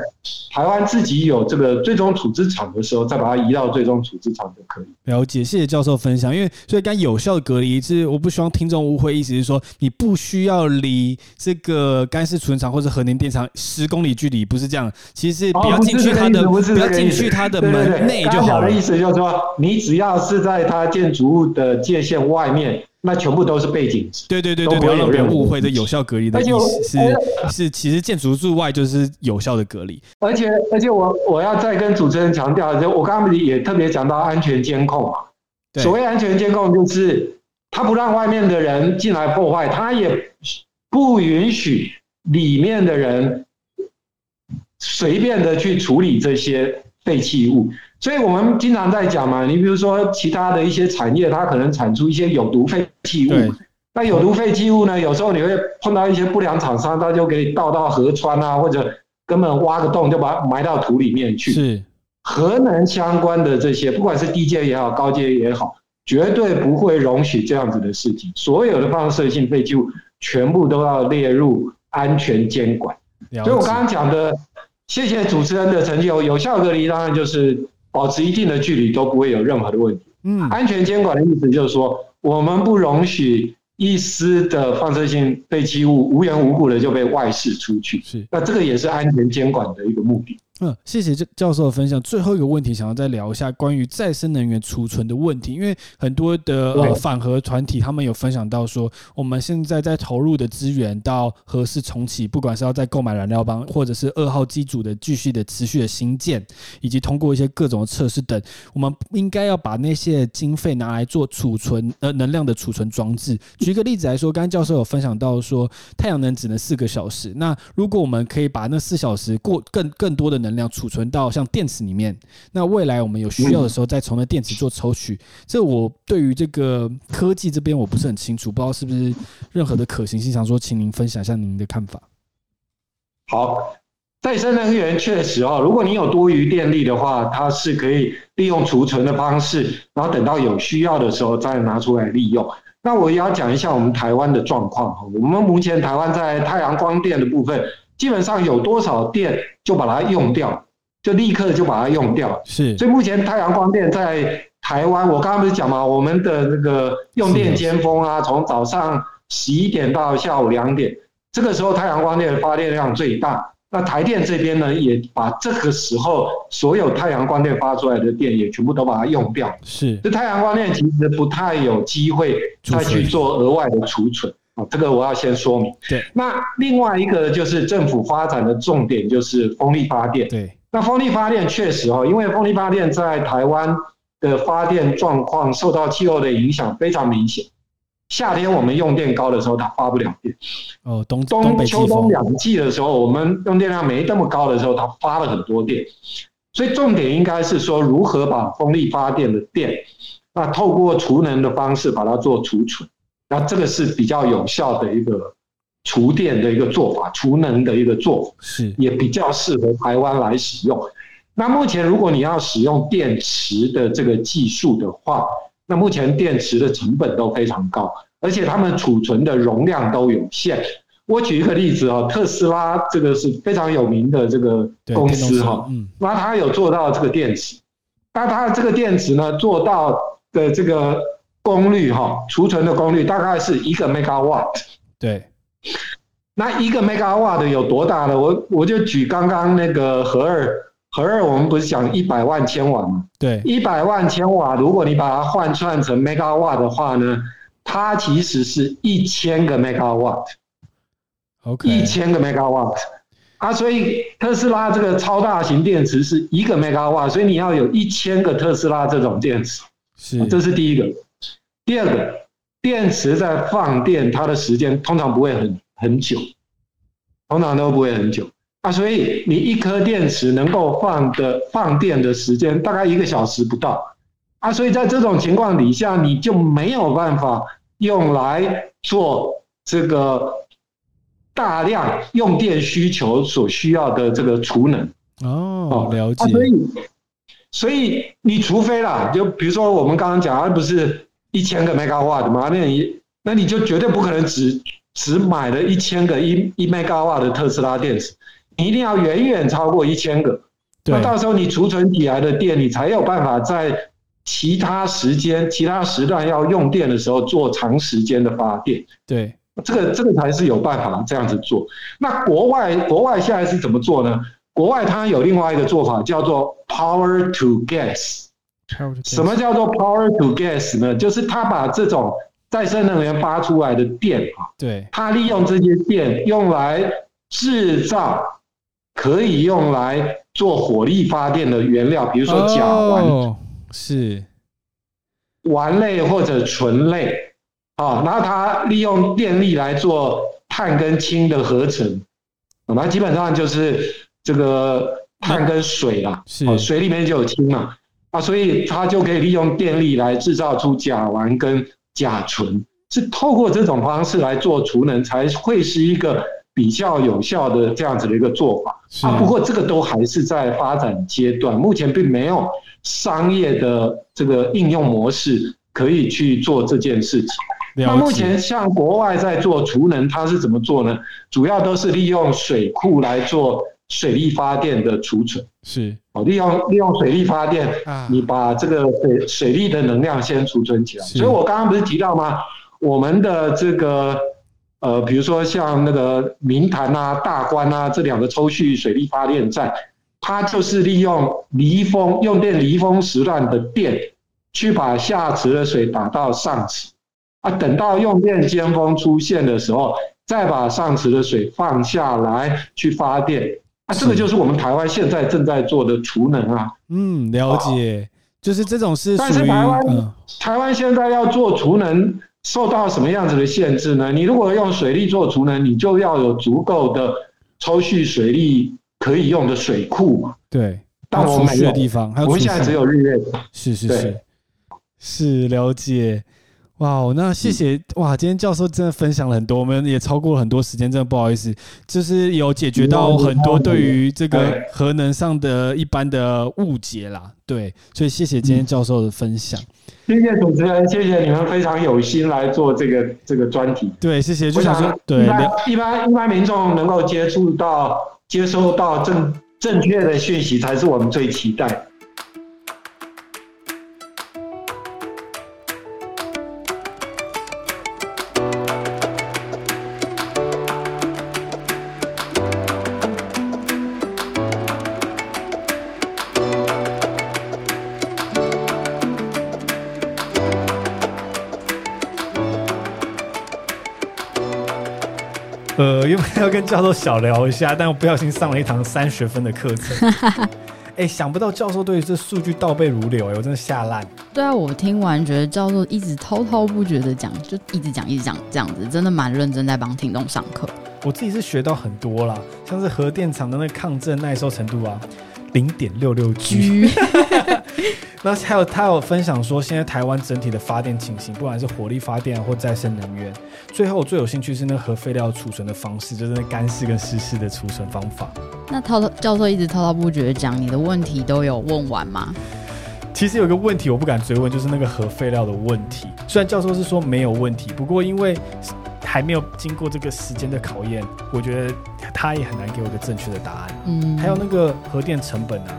Speaker 3: 台湾自己有这个最终处置厂的时候，再把它移到最终处置厂就可以。
Speaker 1: 了解，谢谢教授分享。因为所以刚有效的隔离是，我不希望听众误会，意思是说你不需要离这个干式储存厂或者核能电厂十公里距离，不是这样。其实是不要进去它的，不要进去它的门内就好了。
Speaker 3: 意思就是说，你只要是在它建筑物的界限外面。那全部都是背景值，
Speaker 1: 对对对对，不要让别人误会。这有效隔离的意思是是，其实建筑物外就是有效的隔离。
Speaker 3: 而且而且，我我要再跟主持人强调，就我刚刚也特别讲到安全监控嘛。所谓安全监控，就是他不让外面的人进来破坏，他也不允许里面的人随便的去处理这些废弃物。所以我们经常在讲嘛，你比如说其他的一些产业，它可能产出一些有毒废弃物。那有毒废弃物呢，有时候你会碰到一些不良厂商，他就给你倒到河川啊，或者根本挖个洞就把它埋到土里面去。
Speaker 1: 是
Speaker 3: 核能相关的这些，不管是低阶也好，高阶也好，绝对不会容许这样子的事情。所有的放射性废弃物全部都要列入安全监管。所以我刚刚讲的，谢谢主持人的成就，有效隔离当然就是。保持一定的距离都不会有任何的问题。嗯，安全监管的意思就是说，我们不容许一丝的放射性废弃物无缘无故的就被外释出去。
Speaker 1: 是，
Speaker 3: 那这个也是安全监管的一个目的。
Speaker 1: 嗯，谢谢教教授的分享。最后一个问题，想要再聊一下关于再生能源储存的问题，因为很多的呃反核团体他们有分享到说，我们现在在投入的资源到核试重启，不管是要在购买燃料棒，或者是二号机组的继续的持续的新建，以及通过一些各种的测试等，我们应该要把那些经费拿来做储存呃能量的储存装置。举一个例子来说，刚刚教授有分享到说，太阳能只能四个小时，那如果我们可以把那四小时过更更多的能能量储存到像电池里面，那未来我们有需要的时候再从那电池做抽取。这我对于这个科技这边我不是很清楚，不知道是不是任何的可行性，想说请您分享一下您的看法。
Speaker 3: 好，再生能源确实哦，如果你有多余电力的话，它是可以利用储存的方式，然后等到有需要的时候再拿出来利用。那我也要讲一下我们台湾的状况，我们目前台湾在太阳光电的部分。基本上有多少电就把它用掉，就立刻就把它用掉。
Speaker 1: 是，
Speaker 3: 所以目前太阳光电在台湾，我刚刚不是讲嘛，我们的那个用电尖峰啊，从早上十一点到下午两点，这个时候太阳光电的发电量最大。那台电这边呢，也把这个时候所有太阳光电发出来的电也全部都把它用掉。
Speaker 1: 是，
Speaker 3: 这太阳光电其实不太有机会再去做额外的储存。这个我要先说明。
Speaker 1: 对，
Speaker 3: 那另外一个就是政府发展的重点就是风力发电。
Speaker 1: 对，
Speaker 3: 那风力发电确实哦，因为风力发电在台湾的发电状况受到气候的影响非常明显。夏天我们用电高的时候，它发不了电。
Speaker 1: 哦，冬
Speaker 3: 冬秋冬两季的时候，我们用电量没那么高的时候，它发了很多电。所以重点应该是说，如何把风力发电的电，那透过储能的方式把它做储存。那这个是比较有效的一个储电的一个做法，储能的一个做法，
Speaker 1: 是
Speaker 3: 也比较适合台湾来使用。那目前如果你要使用电池的这个技术的话，那目前电池的成本都非常高，而且它们储存的容量都有限。我举一个例子啊，特斯拉这个是非常有名的这个公司哈，那它有做到这个电池，那它这个电池呢做到的这个。功率哈，储存的功率大概是一个 megawatt。
Speaker 1: 对，
Speaker 3: 那一个 megawatt 有多大呢？我我就举刚刚那个核二，核二我们不是讲一百万千瓦吗？
Speaker 1: 对，
Speaker 3: 一百万千瓦，如果你把它换算成 megawatt 的话呢，它其实是一千个 megawatt。
Speaker 1: OK，
Speaker 3: 一千个 megawatt 啊，所以特斯拉这个超大型电池是一个 megawatt，所以你要有一千个特斯拉这种电池，
Speaker 1: 是，
Speaker 3: 这是第一个。第二个，电池在放电，它的时间通常不会很很久，通常都不会很久啊。所以你一颗电池能够放的放电的时间大概一个小时不到啊。所以在这种情况底下，你就没有办法用来做这个大量用电需求所需要的这个储能
Speaker 1: 哦。了解。
Speaker 3: 所以，所以你除非啦，就比如说我们刚刚讲，而不是。一千个 megawatt 嘛，那你那你就绝对不可能只只买了一千个一一 megawatt 的特斯拉电池，你一定要远远超过一千个。那到时候你储存起来的电，你才有办法在其他时间、其他时段要用电的时候做长时间的发电。
Speaker 1: 对，
Speaker 3: 这个这个才是有办法这样子做。那国外国外现在是怎么做呢？国外它有另外一个做法，叫做 power to gas。什么叫做 power to gas 呢？就是他把这种再生能源发出来的电啊，
Speaker 1: 对，
Speaker 3: 他利用这些电用来制造可以用来做火力发电的原料，比如说甲烷，
Speaker 1: 是
Speaker 3: 烷类或者醇类啊，然后他利用电力来做碳跟氢的合成，那基本上就是这个碳跟水啦，
Speaker 1: 是
Speaker 3: 水里面就有氢嘛。啊，所以它就可以利用电力来制造出甲烷跟甲醇，是透过这种方式来做储能，才会是一个比较有效的这样子的一个做法。啊，不过这个都还是在发展阶段，目前并没有商业的这个应用模式可以去做这件事情。那目前像国外在做储能，它是怎么做呢？主要都是利用水库来做。水力发电的储存。
Speaker 1: 是。
Speaker 3: 哦，利用利用水力发电，你把这个水水力的能量先储存起来。所以我刚刚不是提到吗？我们的这个呃，比如说像那个明潭啊、大关啊这两个抽蓄水力发电站，它就是利用离峰用电离峰时段的电，去把下池的水打到上池，啊，等到用电尖峰出现的时候，再把上池的水放下来去发电，啊，这个就是我们台湾现在正在做的储能啊。
Speaker 1: 嗯，了解，就是这种是
Speaker 3: 但是台湾
Speaker 1: 嗯
Speaker 3: 台湾现在要做储能，受到什么样子的限制呢？你如果用水利做储能，你就要有足够的抽蓄水利可以用的水库嘛。
Speaker 1: 对，
Speaker 3: 但
Speaker 1: 要储蓄地方，
Speaker 3: 我们现在只有日月。
Speaker 1: 是是是是了解。哇哦，那谢谢、
Speaker 3: 嗯
Speaker 1: 哇！今天教授真的分享了很多，我们也超过了很多时间，真的不好意思，就是有解决到很多对于这个核能上的一般的误解啦。对，所以谢谢今天教授的分享。
Speaker 3: 谢谢主持人，谢谢你们非常有心来做这个这个专题。
Speaker 1: 对，谢谢。就
Speaker 3: 我
Speaker 1: 想说，对，
Speaker 3: 一般一般一般民众能够接触到、接收到正正确的讯息，才是我们最期待
Speaker 1: 本要跟教授小聊一下，但我不小心上了一堂三学分的课程。哎、想不到教授对于这数据倒背如流、哎，我真的吓烂。
Speaker 2: 对啊，我听完觉得教授一直滔滔不绝的讲，就一直讲一直讲这样子，真的蛮认真在帮听众上课。
Speaker 1: 我自己是学到很多啦，像是核电厂的那个抗震耐受程度啊，零点六六 G。
Speaker 2: 居
Speaker 1: 那还有他有分享说，现在台湾整体的发电情形，不管是火力发电或再生能源。最后我最有兴趣是那个核废料储存的方式，就是那干式跟湿式的储存方法。
Speaker 2: 那滔滔教授一直滔滔不绝地讲，你的问题都有问完吗？
Speaker 1: 其实有个问题我不敢追问，就是那个核废料的问题。虽然教授是说没有问题，不过因为还没有经过这个时间的考验，我觉得他也很难给我一个正确的答案。
Speaker 2: 嗯，
Speaker 1: 还有那个核电成本啊，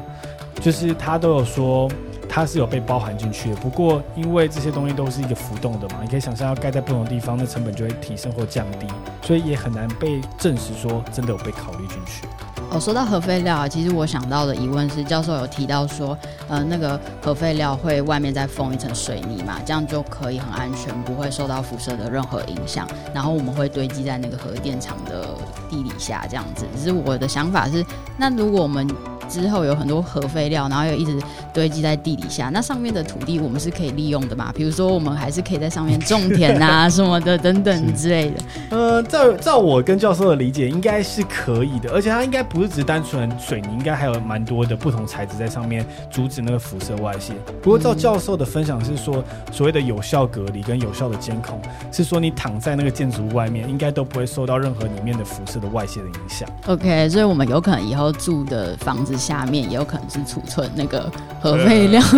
Speaker 1: 就是他都有说它是有被包含进去的。不过因为这些东西都是一个浮动的嘛，你可以想象要盖在不同的地方，那成本就会提升或降低，所以也很难被证实说真的有被考虑进去。
Speaker 2: 哦，说到核废料啊，其实我想到的疑问是，教授有提到说，呃，那个核废料会外面再封一层水泥嘛，这样就可以很安全，不会受到辐射的任何影响。然后我们会堆积在那个核电厂的地底下，这样子。只是我的想法是，那如果我们之后有很多核废料，然后又一直堆积在地底下，那上面的土地我们是可以利用的嘛？比如说，我们还是可以在上面种田啊 什么的等等之类的。
Speaker 1: 呃，照照我跟教授的理解，应该是可以的，而且它应该不是只单纯水泥，应该还有蛮多的不同材质在上面阻止那个辐射外泄。不过照教授的分享是说，所谓的有效隔离跟有效的监控，是说你躺在那个建筑物外面，应该都不会受到任何里面的辐射的外泄的影响。
Speaker 2: OK，所以我们有可能以后住的房子下面也有可能是储存那个核废料。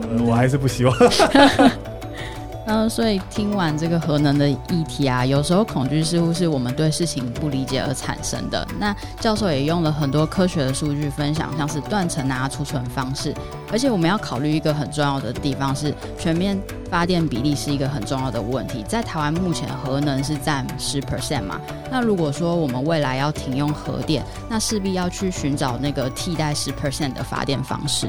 Speaker 1: 呃，我还是不希望。
Speaker 2: 嗯，所以听完这个核能的议题啊，有时候恐惧似乎是我们对事情不理解而产生的。那教授也用了很多科学的数据分享，像是断层啊、储存方式，而且我们要考虑一个很重要的地方是，全面发电比例是一个很重要的问题。在台湾目前核能是占十 percent 嘛，那如果说我们未来要停用核电，那势必要去寻找那个替代十 percent 的发电方式。